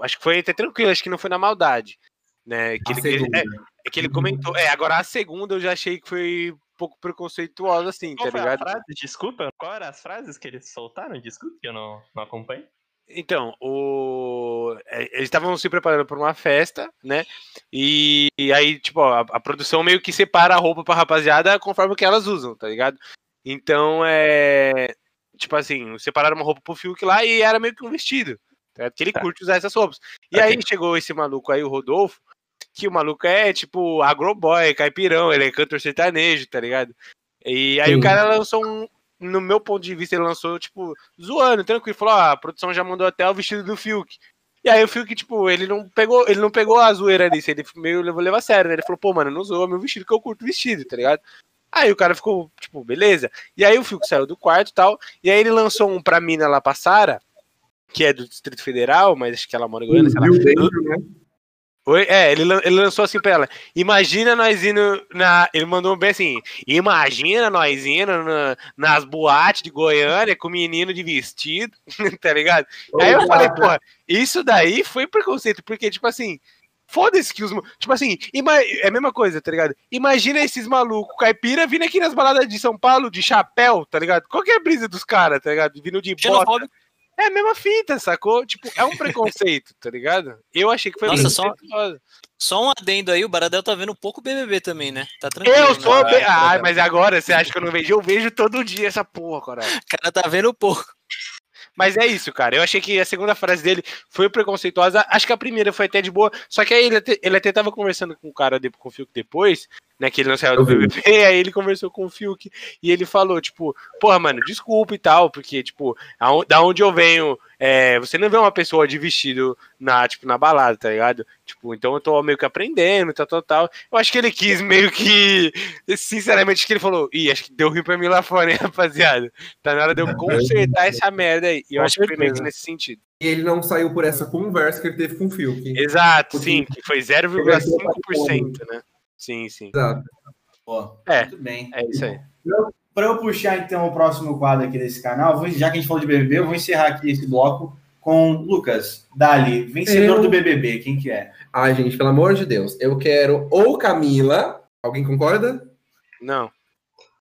C: acho que foi até tranquilo, acho que não foi na maldade, né? Que
E: A
C: ele, que ele-
E: segunda.
C: é, é que ele comentou. É, agora a segunda eu já achei que foi um pouco preconceituosa, assim,
D: Qual
C: tá
D: foi a
C: ligado?
D: frase? Desculpa, qual eram as frases que eles soltaram? Desculpa que eu não, não acompanho.
C: Então, o... é, eles estavam se preparando para uma festa, né? E, e aí, tipo, ó, a, a produção meio que separa a roupa pra rapaziada conforme o que elas usam, tá ligado? Então, é. Tipo assim, separaram uma roupa pro Fiuk lá e era meio que um vestido. Tá? ligado? Que ele
D: Tá.
C: curte usar essas roupas. E aí chegou esse maluco aí, o Rodolfo, que o maluco é tipo agroboy, caipirão, ele é cantor sertanejo, tá ligado? E aí
E: Sim.
C: o cara lançou um. No meu ponto de vista, ele lançou, tipo, zoando, tranquilo. Falou, ó, a produção já mandou até o vestido do Fiuk. E aí o Fiuk, tipo, ele não pegou, ele não pegou a zoeira ali, ele meio levou, levou a sério, né? Ele falou, pô, mano, não zoa meu vestido, que eu curto vestido, tá ligado? Aí o cara ficou, tipo, beleza. E aí o Fiuk saiu do quarto e tal. E aí ele lançou um pra mina lá pra Sara, que é do Distrito Federal, mas acho que ela mora em Goiânia, sei lá.
E: Né?
C: Oi? É, ele, ele lançou assim pra ela. Imagina nós indo na. Ele mandou bem assim: Imagina nós indo na- nas boates de Goiânia com menino de vestido, <laughs> tá ligado? Aí eu falei, porra, isso daí foi preconceito, porque, tipo assim. Foda-se que os. Tipo assim, ima- é a mesma coisa, tá ligado? Imagina esses malucos caipira vindo aqui nas baladas de São Paulo de chapéu, tá ligado? Qual que é a brisa dos caras, tá ligado? Vindo de bota. É a mesma fita, sacou? Tipo, é um preconceito, tá ligado? Eu achei que foi
B: Nossa, só-. Só um adendo aí, o Baradel tá vendo pouco BBB também, né? Tá tranquilo.
C: Eu
B: né?
C: sou.
B: Baradel.
C: mas agora você acha que eu não vejo? Eu vejo todo dia essa porra, caralho.
B: O cara tá vendo pouco.
C: Mas é isso, cara. Eu achei que a segunda frase dele foi preconceituosa. Acho que a primeira foi até de boa. Só que aí ele até, ele até tava conversando com o cara, de, com o Fiuk depois, né? Que ele não saiu do. BBB. <laughs> Aí ele conversou com o Fiuk e ele falou, tipo, porra, mano, desculpa e tal, porque, tipo, aon- da onde eu venho, é, você não vê uma pessoa de vestido na, tipo, na balada, tá ligado? Tipo, então eu tô meio que aprendendo, tal, tal, tal. Eu acho que ele quis meio que. Sinceramente, acho que ele falou, ih, acho que deu ruim pra mim lá fora, hein, rapaziada. Tá na hora de eu consertar essa merda aí. E eu
B: Com
C: acho que foi meio que nesse sentido.
E: E ele não saiu por essa conversa que ele teve com o Fiuk.
C: Exato,
E: Porque-
C: sim, que foi 0,5%, né? Sim, sim.
E: Exato.
A: Pô,
C: É.
A: muito bem.
C: É isso aí.
A: Para eu puxar então o próximo quadro aqui desse canal, vou, já que a gente falou de BBB, eu vou encerrar aqui esse bloco com Lucas, Dali, vencedor
E: Eu-
A: do BBB, quem que é?
E: Ai, gente, pelo amor de Deus. Eu quero ou Camila. Alguém concorda?
C: Não.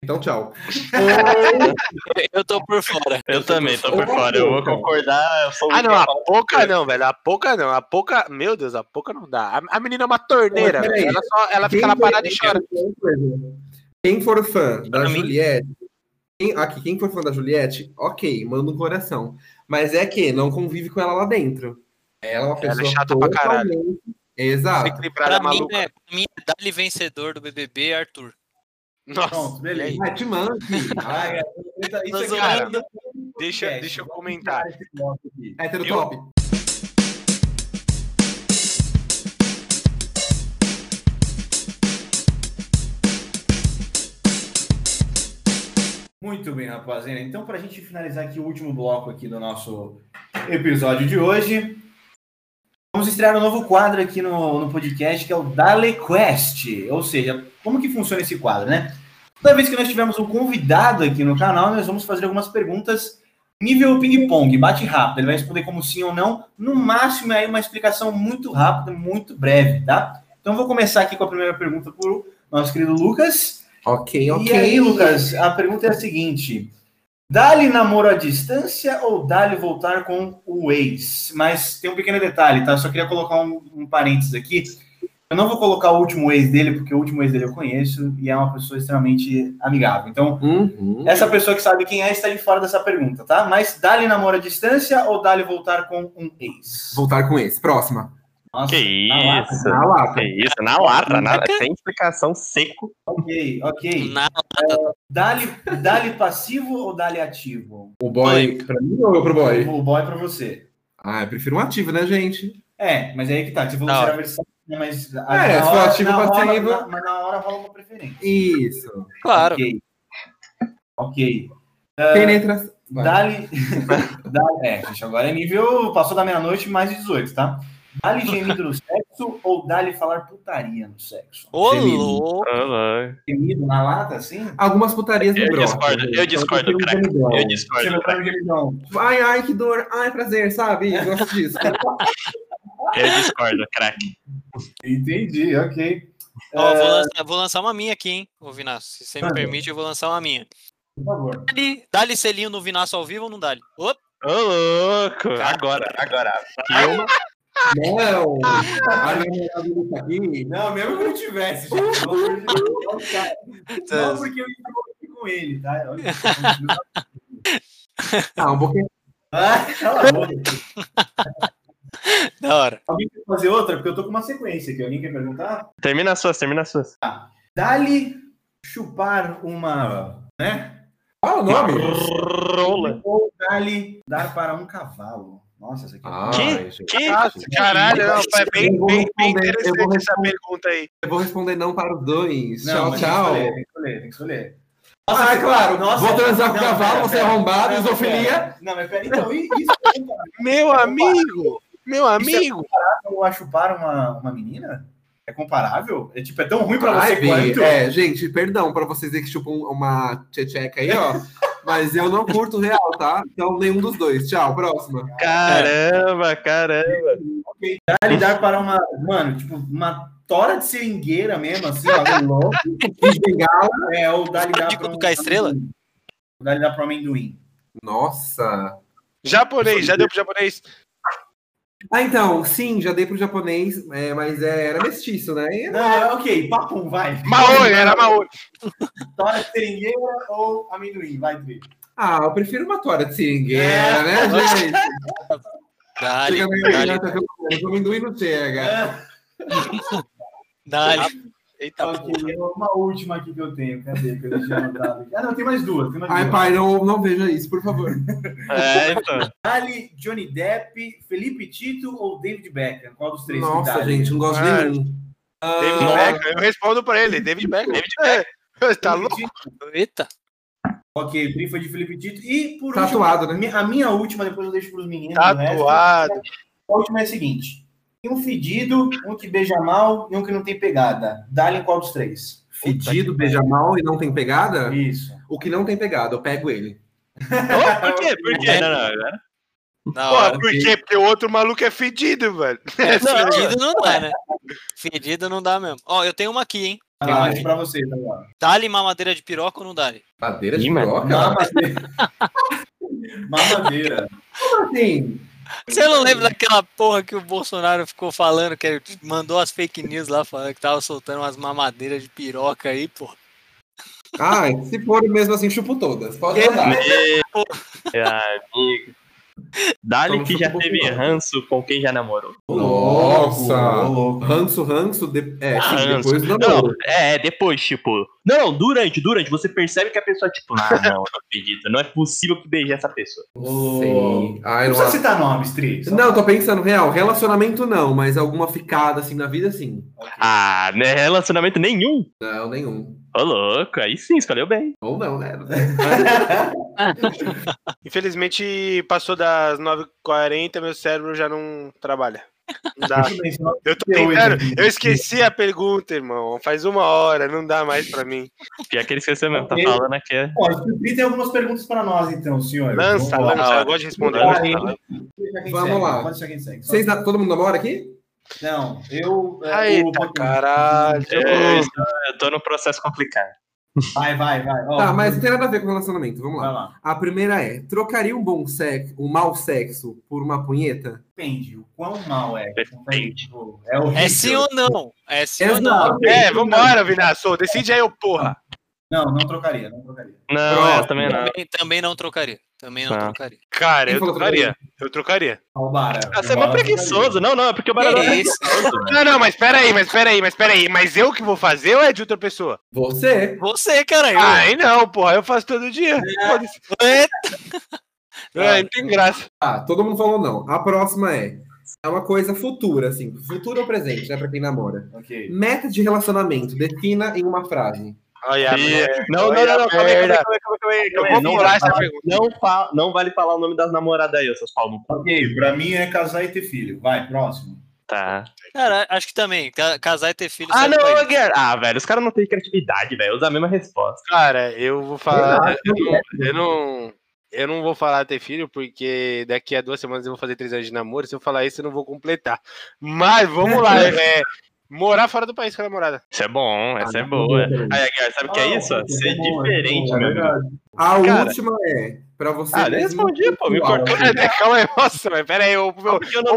E: Então, tchau. <laughs>
B: Eu tô por fora.
D: Eu também tô por fora. Eu vou concordar. Eu
C: Ah, não, a pouca não, velho. A pouca não. A pouca. Meu Deus, a pouca não dá. A, a menina é uma torneira. Ela, só, ela fica lá parada e chora.
E: Quem for fã da
B: Pra mim-
E: Juliette. quem- aqui, quem for fã da Juliette, ok, manda um coração. Mas é que não convive com ela lá dentro. Ela é uma
C: Ela é
E: pessoa.
C: chata pra caralho.
E: Exato.
B: Pra mim, é, pra mim, é Dali vencedor do BBB, Arthur.
C: Nossa,
A: Pronto, beleza.
E: Ai, te manda.
A: Ai, é, isso é
C: deixa, deixa eu comentar. Eu-
E: top.
A: Muito bem, rapaziada. Então, para a gente finalizar aqui o último bloco aqui do nosso episódio de hoje, vamos estrear um novo quadro aqui no, no podcast, que é o Dale Quest. Ou seja, como que funciona esse quadro, né? Toda vez que nós tivermos um convidado aqui no canal, nós vamos fazer algumas perguntas nível ping-pong, bate rápido. Ele vai responder como sim ou não. No máximo, é uma explicação muito rápida, muito breve, tá? Então, vou começar aqui com a primeira pergunta o nosso querido Lucas.
E: Ok, ok.
A: E aí, Lucas, a pergunta é a seguinte: dá-lhe namoro à distância ou dá-lhe voltar com o ex? Mas tem um pequeno detalhe, tá? Eu só queria colocar um, um parênteses aqui. Eu não vou colocar o último ex dele, porque o último ex dele eu conheço e é uma pessoa extremamente amigável. Então,
E: Uhum.
A: essa pessoa que sabe quem é está de fora dessa pergunta, tá? Mas dá-lhe namoro à distância ou dá-lhe voltar com um ex?
E: Voltar com esse. Próxima.
A: Nossa,
D: Que
A: na lata.
D: isso?
E: Na lata.
D: Que isso? Na lata, na, sem explicação, seco.
A: Ok, ok.
B: Na,
A: Dá-lhe dá passivo ou dá-lhe ativo?
E: O boy pra mim ou eu pro boy?
A: O boy pra você.
E: Ah, eu prefiro um ativo, né, gente?
A: É, mas aí que tá. Que
B: hora.
A: era a versão, né, mas
E: É, se for ativo,
A: na hora-
E: passivo.
A: na- mas na hora rola uma preferência.
E: Isso.
B: claro.
A: Ok. Ok.
E: Penetração. Vai.
A: Dali. Dali- É, gente, agora é nível. Passou da meia-noite mais 18, tá? Dali gemido no sexo ou dali falar putaria no sexo?
B: Ô,
A: Gemido.
B: louco.
A: Gemido na lata, assim?
E: Algumas putarias no
D: Eu
E: broco.
D: discordo, eu discordo, craque.
E: gemidão.
D: Eu discordo.
E: Ai, ai, que dor. Ai, prazer, sabe? Eu gosto disso. <laughs>
D: Eu discordo, craque.
A: Entendi, ok.
B: Ó,
A: É,
B: vou, lançar, vou lançar uma minha aqui, hein, ô Vinaço. Se você me permite, eu vou lançar uma minha.
A: Por favor.
B: Dá-lhe dá-lhe selinho no Vinaço ao vivo ou não dá-lhe? Opa,
D: Ô, louco! Agora, agora. Filma.
E: Não! A namorada do tá aqui.
A: Não, mesmo que eu tivesse, gente. Pelo amor de Deus, cara. Não, porque eu estava aqui com ele, tá? Olha, <laughs>
E: Ah, um pouquinho.
A: Ah, cala a boca.
B: da hora.
A: Alguém quer fazer outra? Porque eu tô com uma sequência aqui. Alguém quer perguntar?
D: Termina as suas, termina as suas.
A: Dá-lhe chupar uma. né?
E: Fala o nome.
D: Rola.
A: Ou dá-lhe dar para um cavalo. Nossa, essa aqui é
E: Ah,
D: Que?
E: gente.
D: Que?
C: Nossa, caralho, não, é bem,
E: Eu vou
C: bem, bem
E: responder, eu
C: interessante
E: vou
C: essa pergunta aí.
E: Eu vou responder não para os dois.
A: Não,
E: tchau, tchau.
A: Tem que escolher, tem que escolher. Tem que escolher.
E: Ah, claro.
A: Nossa,
E: vou transar com o cavalo,
A: pera,
E: você é
A: pera.
E: arrombado,
A: Não,
E: isofilia.
A: pera. Não, mas pera, então, isso <laughs>
C: Meu amigo, meu amigo.
A: ou a chupar uma, uma menina? É comparável? É tipo, é tão ruim pra você
E: Ai,
A: quanto?
E: É, gente, perdão pra vocês aí que chupam uma tchecheca aí, ó. <laughs> Mas eu não curto real, tá? Então nenhum dos dois. Tchau, próxima.
D: Caramba, caramba.
A: Dá lidar para uma, mano, tipo, uma tora de seringueira mesmo, assim, ó, louco.
E: Bengala.
A: É, ou lidar
B: Dico
A: para um
B: Estrela?
A: amendoim. Dá lidar para um amendoim.
E: Nossa.
C: Japonês, já deu pro japonês?
E: Ah, então, sim, já dei pro japonês, é, mas é, era mestiço, né? E-
A: Não, é ok, papum, vai.
C: Maori, era Maori. <laughs>
A: Tora de seringueira ou amendoim, vai, Tri.
E: Ah, eu prefiro uma tora de seringueira,
A: É.
E: né, <laughs> gente?
B: Dá-lhe,
E: Chega o amendoim não chega.
A: É,
B: dá-lhe.
C: Eita,
A: ok,
C: porra.
A: é uma última aqui que eu tenho. Cadê? Que eu deixei anotado aqui. Ah, não, tem mais duas. Tem mais
E: Ai,
A: duas.
E: pai, não, não veja isso, por favor.
D: É, então.
A: Dali, Johnny Depp, Felipe Tito ou David Beckham? Qual dos três?
E: Nossa,
A: dá-lhe?
E: gente, não gosto de
C: Ah,
E: nenhum.
C: David
E: Ah,
C: Beckham, eu respondo pra ele. David Beckham. David Beckham. Tá
A: Felipe
C: louco?
A: Tito.
B: Eita.
A: Ok, o foi de Felipe Tito. E por
E: Tatuado,
A: último,
E: né?
A: a minha última, depois eu deixo para os meninos. resto.
C: Tatuado.
A: A última é a seguinte: tem um fedido, um que beija mal e um que não tem pegada. Dá-lhe qual dos três?
E: Fedido, beija mal e não tem pegada?
A: Isso.
E: O que não tem pegada, eu pego ele. <laughs>
D: Oh, por quê? Por quê? Não, não,
C: Pô,
B: hora.
C: por quê? Porque o outro maluco é fedido, velho. <laughs>
B: Fedido não dá, né? Fedido não dá mesmo. Ó, eu tenho uma aqui, hein?
A: Vai lá, aqui pra você, tá.
B: Dá-lhe mamadeira de piroca ou não dá-lhe?
E: Madeira de
D: Ih,
E: piroca?
A: Mamadeira. <laughs> Mamadeira.
E: Como assim?
B: Você não lembra daquela porra que o Bolsonaro ficou falando, que ele mandou as fake news lá, falando que tava soltando umas mamadeiras de piroca aí, pô.
E: Ah, se for mesmo assim, chupo todas. Pode mandar.
D: Meu amigo. Dali que já teve
E: popular.
D: ranço com quem já namorou.
E: Nossa! Ranço, ranço, de... é,
D: Ranço.
E: depois do
D: Não,
E: namoro.
D: é, é, depois, tipo. Não, durante, durante, você percebe que a pessoa, tipo, ah, não, não acredito. Não é possível que beije essa pessoa.
E: Sim. Ai,
A: Não
E: não,
A: precisa citar nomes, Tri.
E: Não, tô pensando, real, relacionamento não, mas alguma ficada assim na vida, sim.
D: Ah, né? Relacionamento nenhum.
E: Não, nenhum.
D: Ô, louco, aí sim, escolheu bem.
E: Ou não, né? <laughs>
C: Infelizmente, passou das 9h40, meu cérebro já não trabalha. Não dá. Eu tô tentando. Eu esqueci a pergunta, irmão. Faz uma hora, não dá mais pra mim.
D: Pior que ele esqueceu mesmo, tá falando aqui. é-
A: Ó, o tem algumas perguntas para nós, então, senhor.
C: Lança, lança. Eu gosto de responder.
A: Vamos lá,
E: Vamos lá.
A: Pode ser quem segue. Só-
E: Vocês, na- todo mundo namora aqui?
A: Não, eu. é,
C: Ai,
A: o-
C: tá caralho.
D: É, eu tô no processo complicado.
A: Vai, vai, vai. Ó,
E: Tá, mas não tem nada a ver com relacionamento, vamos
A: Vai
E: lá.
A: lá.
E: A primeira é, trocaria um bom sexo, um mau sexo por uma punheta?
A: Depende. O quão mal é.
D: Depende.
A: Tipo, É horrível.
B: É sim ou não? É sim ou não?
A: Exato.
C: É, vambora, Vinaço. Decide aí, ô porra.
A: Não, não trocaria, não trocaria.
D: Não,
E: Pronto.
D: eu também não.
B: Também, também não trocaria. Também não
D: Tá.
B: trocaria.
C: Cara, eu trocaria. Eu trocaria.
A: O Bara.
D: Ah, você é mó preguiçoso. Não, não, é porque o Baralho é mano.
C: Não, não, mas peraí, mas peraí, mas peraí. Mas eu que vou fazer ou é de outra pessoa?
E: Você?
B: Você, cara. Eu.
C: Ai, não, porra. Eu faço todo dia.
B: É,
C: É, não tem graça.
E: Ah, todo mundo falou não. A próxima é, é uma coisa futura, assim, futuro ou presente, né, pra quem namora.
A: Ok.
E: Meta de relacionamento, defina em uma frase.
C: Olha,
D: Não, não, não, não,
C: a
D: calma aí, calma aí,
C: merda.
D: calma aí, calma aí,
C: Eu
D: calma aí.
C: vou
D: Não
C: essa pergunta.
D: Não, fa- não vale falar o nome das namoradas aí, seus pau.
A: Ok, pra mim é casar e ter filho. Vai, próximo.
D: Tá.
B: cara, acho que também. ca- Casar e ter filho.
D: Ah, não. Guerra. Ah, velho, os caras não têm criatividade, velho. Usa a mesma resposta.
C: Cara, eu vou falar. Eu não, eu não, eu não vou falar ter filho, porque daqui a duas semanas eu vou fazer três anos de namoro. Se eu falar isso, eu não vou completar. Mas vamos lá. <laughs> é, morar fora do país com a namorada.
D: Isso é bom, essa é
E: Ah,
D: boa.
E: não, não,
D: Aí, Guerra, sabe o que é isso? ó? Ser diferente,
A: é
D: meu amigo.
A: verdade.
E: A
D: Cara.
E: última é, pra você...
D: Ah, nem
E: mesmo
D: respondi, pô, me cortou.
C: Calma aí, nossa, mas pera aí, eu, eu,
D: eu não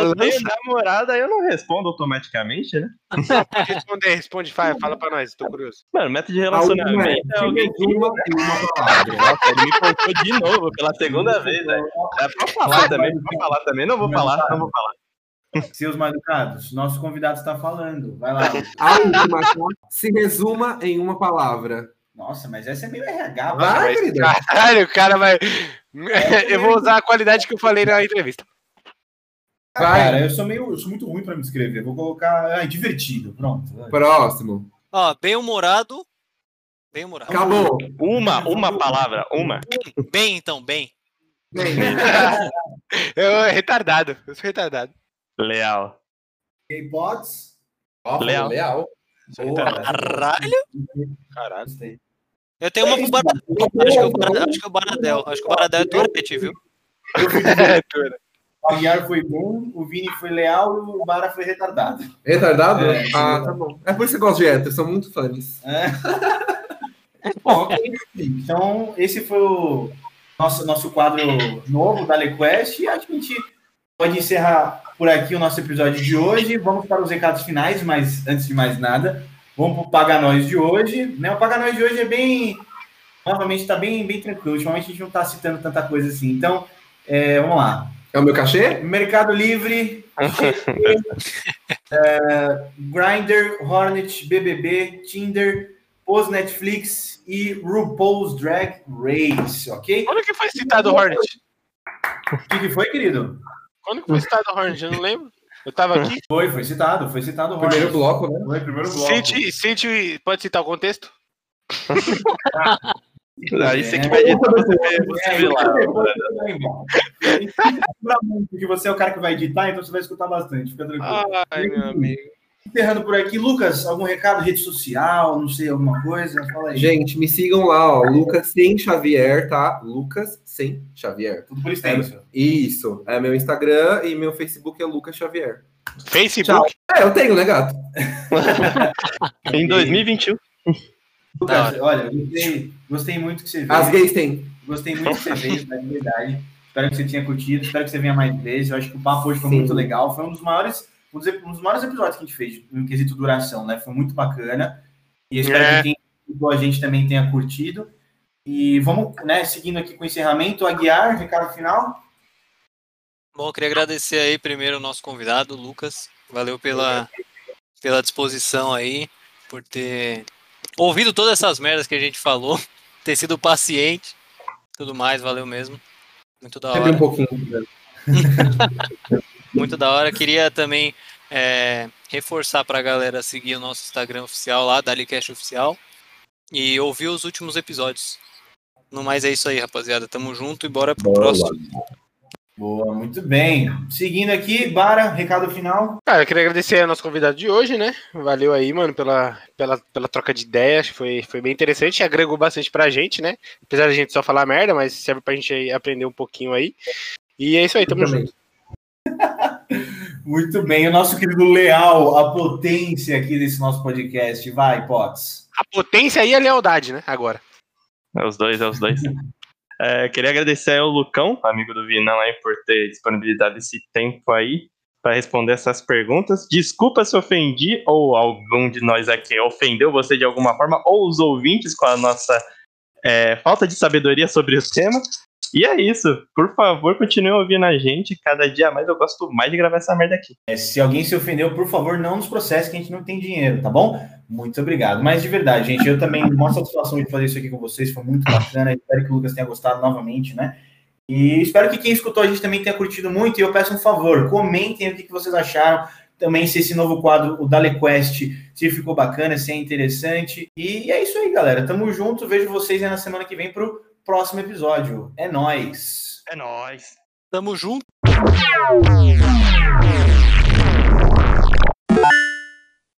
D: Eu tenho namorada, eu não respondo automaticamente, né?
C: pode responder, responde, fala, fala pra nós, tô curioso.
D: Mano, meta de
E: é,
D: relacionamento é
E: se
D: alguém que.
E: em uma <laughs> palavra.
D: Nossa, ele me cortou de novo pela segunda vez, velho. É pra falar também, pra falar também. Não vou falar, não vou falar. <laughs>
A: Seus mal educados, nosso convidado está falando. Vai lá.
E: A última, se resuma em uma palavra.
A: Nossa, mas essa é meio RH.
E: Vai.
C: Caralho, o cara vai. <laughs> Eu vou usar a qualidade que eu falei na entrevista.
E: Vai.
A: Cara, eu sou meio, eu sou muito ruim para me descrever. Vou colocar, ai, divertido. Pronto. vai.
E: Próximo.
B: Ó, bem humorado. Bem humorado.
E: Acabou.
D: Uma, uma palavra, uma.
B: Bem, então, bem.
E: Bem, <laughs>
C: Eu retardado, eu sou retardado.
D: Leal.
A: K-Pods.
E: ó,
D: Leal.
E: leal.
B: Caralho.
C: Caralho.
B: Eu tenho uma pro Baradel. Acho que o Baradel, acho que o Baradel, acho que o Baradel é Tourette, viu? <laughs>
A: O Aguiar foi bom, o Vini foi leal e o Bara foi retardado.
E: Retardado?
A: É,
E: ah, tá bom. É por isso que eu gosto de héteros, são muito fãs. <laughs>
A: Bom, ok. Então, esse foi o nosso, nosso quadro novo da LeQuest. E acho que a gente pode encerrar por aqui o nosso episódio de hoje. Vamos para os recados finais, mas antes de mais nada, vamos para o Paga Nós de hoje. Né? O Paga Nós de hoje é bem. Novamente, está bem, bem tranquilo. Ultimamente a gente não está citando tanta coisa assim. Então, é, vamos lá.
E: É o meu cachê?
A: Mercado Livre, <laughs> é, Grindr, Hornet, BBB, Tinder, Pose Netflix e RuPaul's Drag Race, ok?
C: Quando que foi citado o Hornet?
A: O que, que foi, querido?
C: Quando que foi citado o Hornet? Eu não lembro. Eu tava aqui. <laughs>
A: Foi, foi citado, foi citado o Hornet.
E: Primeiro bloco, né?
A: Foi, primeiro bloco.
C: Cite, cite, pode citar o contexto? <laughs>
D: Aí você que vai editar, você vê, você vê lá.
A: Porque você é o cara que vai editar, então você vai escutar bastante. Fica tranquilo.
C: Ai, meu amigo.
A: Encerrando por aqui. Lucas, algum recado, rede social, não sei, alguma coisa? Fala aí.
E: Gente, me sigam lá, ó. Lucas sem Xavier, tá? Lucas sem Xavier.
A: Tudo por extenso.
E: É, isso. É meu Instagram e meu Facebook é Lucas Xavier.
C: Facebook?
E: Tchau. É, eu tenho, né, gato? <laughs>
D: em 2021.
A: Lucas, olha, gostei, gostei muito que você veio.
E: As gays têm.
A: Gostei muito que você veio, <laughs> na verdade. Espero que você tenha curtido, espero que você venha mais vezes. Eu acho que o papo hoje foi Sim. muito legal. Foi um dos maiores, um dos maiores episódios que a gente fez, no quesito duração, né? Foi muito bacana. E espero é. que quem a gente também tenha curtido. E vamos, né, seguindo aqui com o encerramento, Aguiar, recado final.
B: Bom, eu queria agradecer aí primeiro o nosso convidado, Lucas. Valeu pela, pela disposição aí, por ter ouvido todas essas merdas que a gente falou, <laughs> ter sido paciente, tudo mais, valeu mesmo. Muito da hora.
E: um pouquinho. <laughs>
B: Muito da hora. Queria também é, reforçar para a galera seguir o nosso Instagram oficial lá, DaliCast Oficial, e ouvir os últimos episódios. No mais é isso aí, rapaziada. Tamo junto e bora pro Boa. próximo.
A: Boa, muito bem. Seguindo aqui, Bara, recado final.
C: Cara, eu queria agradecer ao nosso convidado de hoje, né? Valeu aí, mano, pela, pela, pela troca de ideias. Foi, foi bem interessante, agregou bastante pra gente, né? Apesar da gente só falar merda, mas serve pra gente aprender um pouquinho aí. E é isso aí, tamo junto.
A: Muito bem, o nosso querido Leal, a potência aqui desse nosso podcast. Vai, Potts.
C: A potência e a lealdade, né? Agora.
D: É os dois, é os dois. É, queria agradecer ao Lucão, amigo do Vinão, aí, por ter disponibilizado esse tempo aí para responder essas perguntas. Desculpa se ofendi ou algum de nós aqui ofendeu você de alguma forma, ou os ouvintes com a nossa é, falta de sabedoria sobre o tema. E é isso. Por favor, continue ouvindo a gente. Cada dia mais eu gosto mais de gravar essa merda aqui.
A: É, se alguém se ofendeu, por favor, não nos processe que a gente não tem dinheiro, tá bom? Muito obrigado. Mas de verdade, gente, eu também, uma satisfação de fazer isso aqui com vocês. Foi muito bacana. Espero que o Lucas tenha gostado novamente, né? E espero que quem escutou a gente também tenha curtido muito. E eu peço um favor, comentem o que vocês acharam. Também se esse novo quadro, o DaleQuest, se ficou bacana, se é interessante. E é isso aí, galera. Tamo junto. Vejo vocês na semana que vem pro próximo episódio. É nós.
C: É nós.
B: Tamo junto.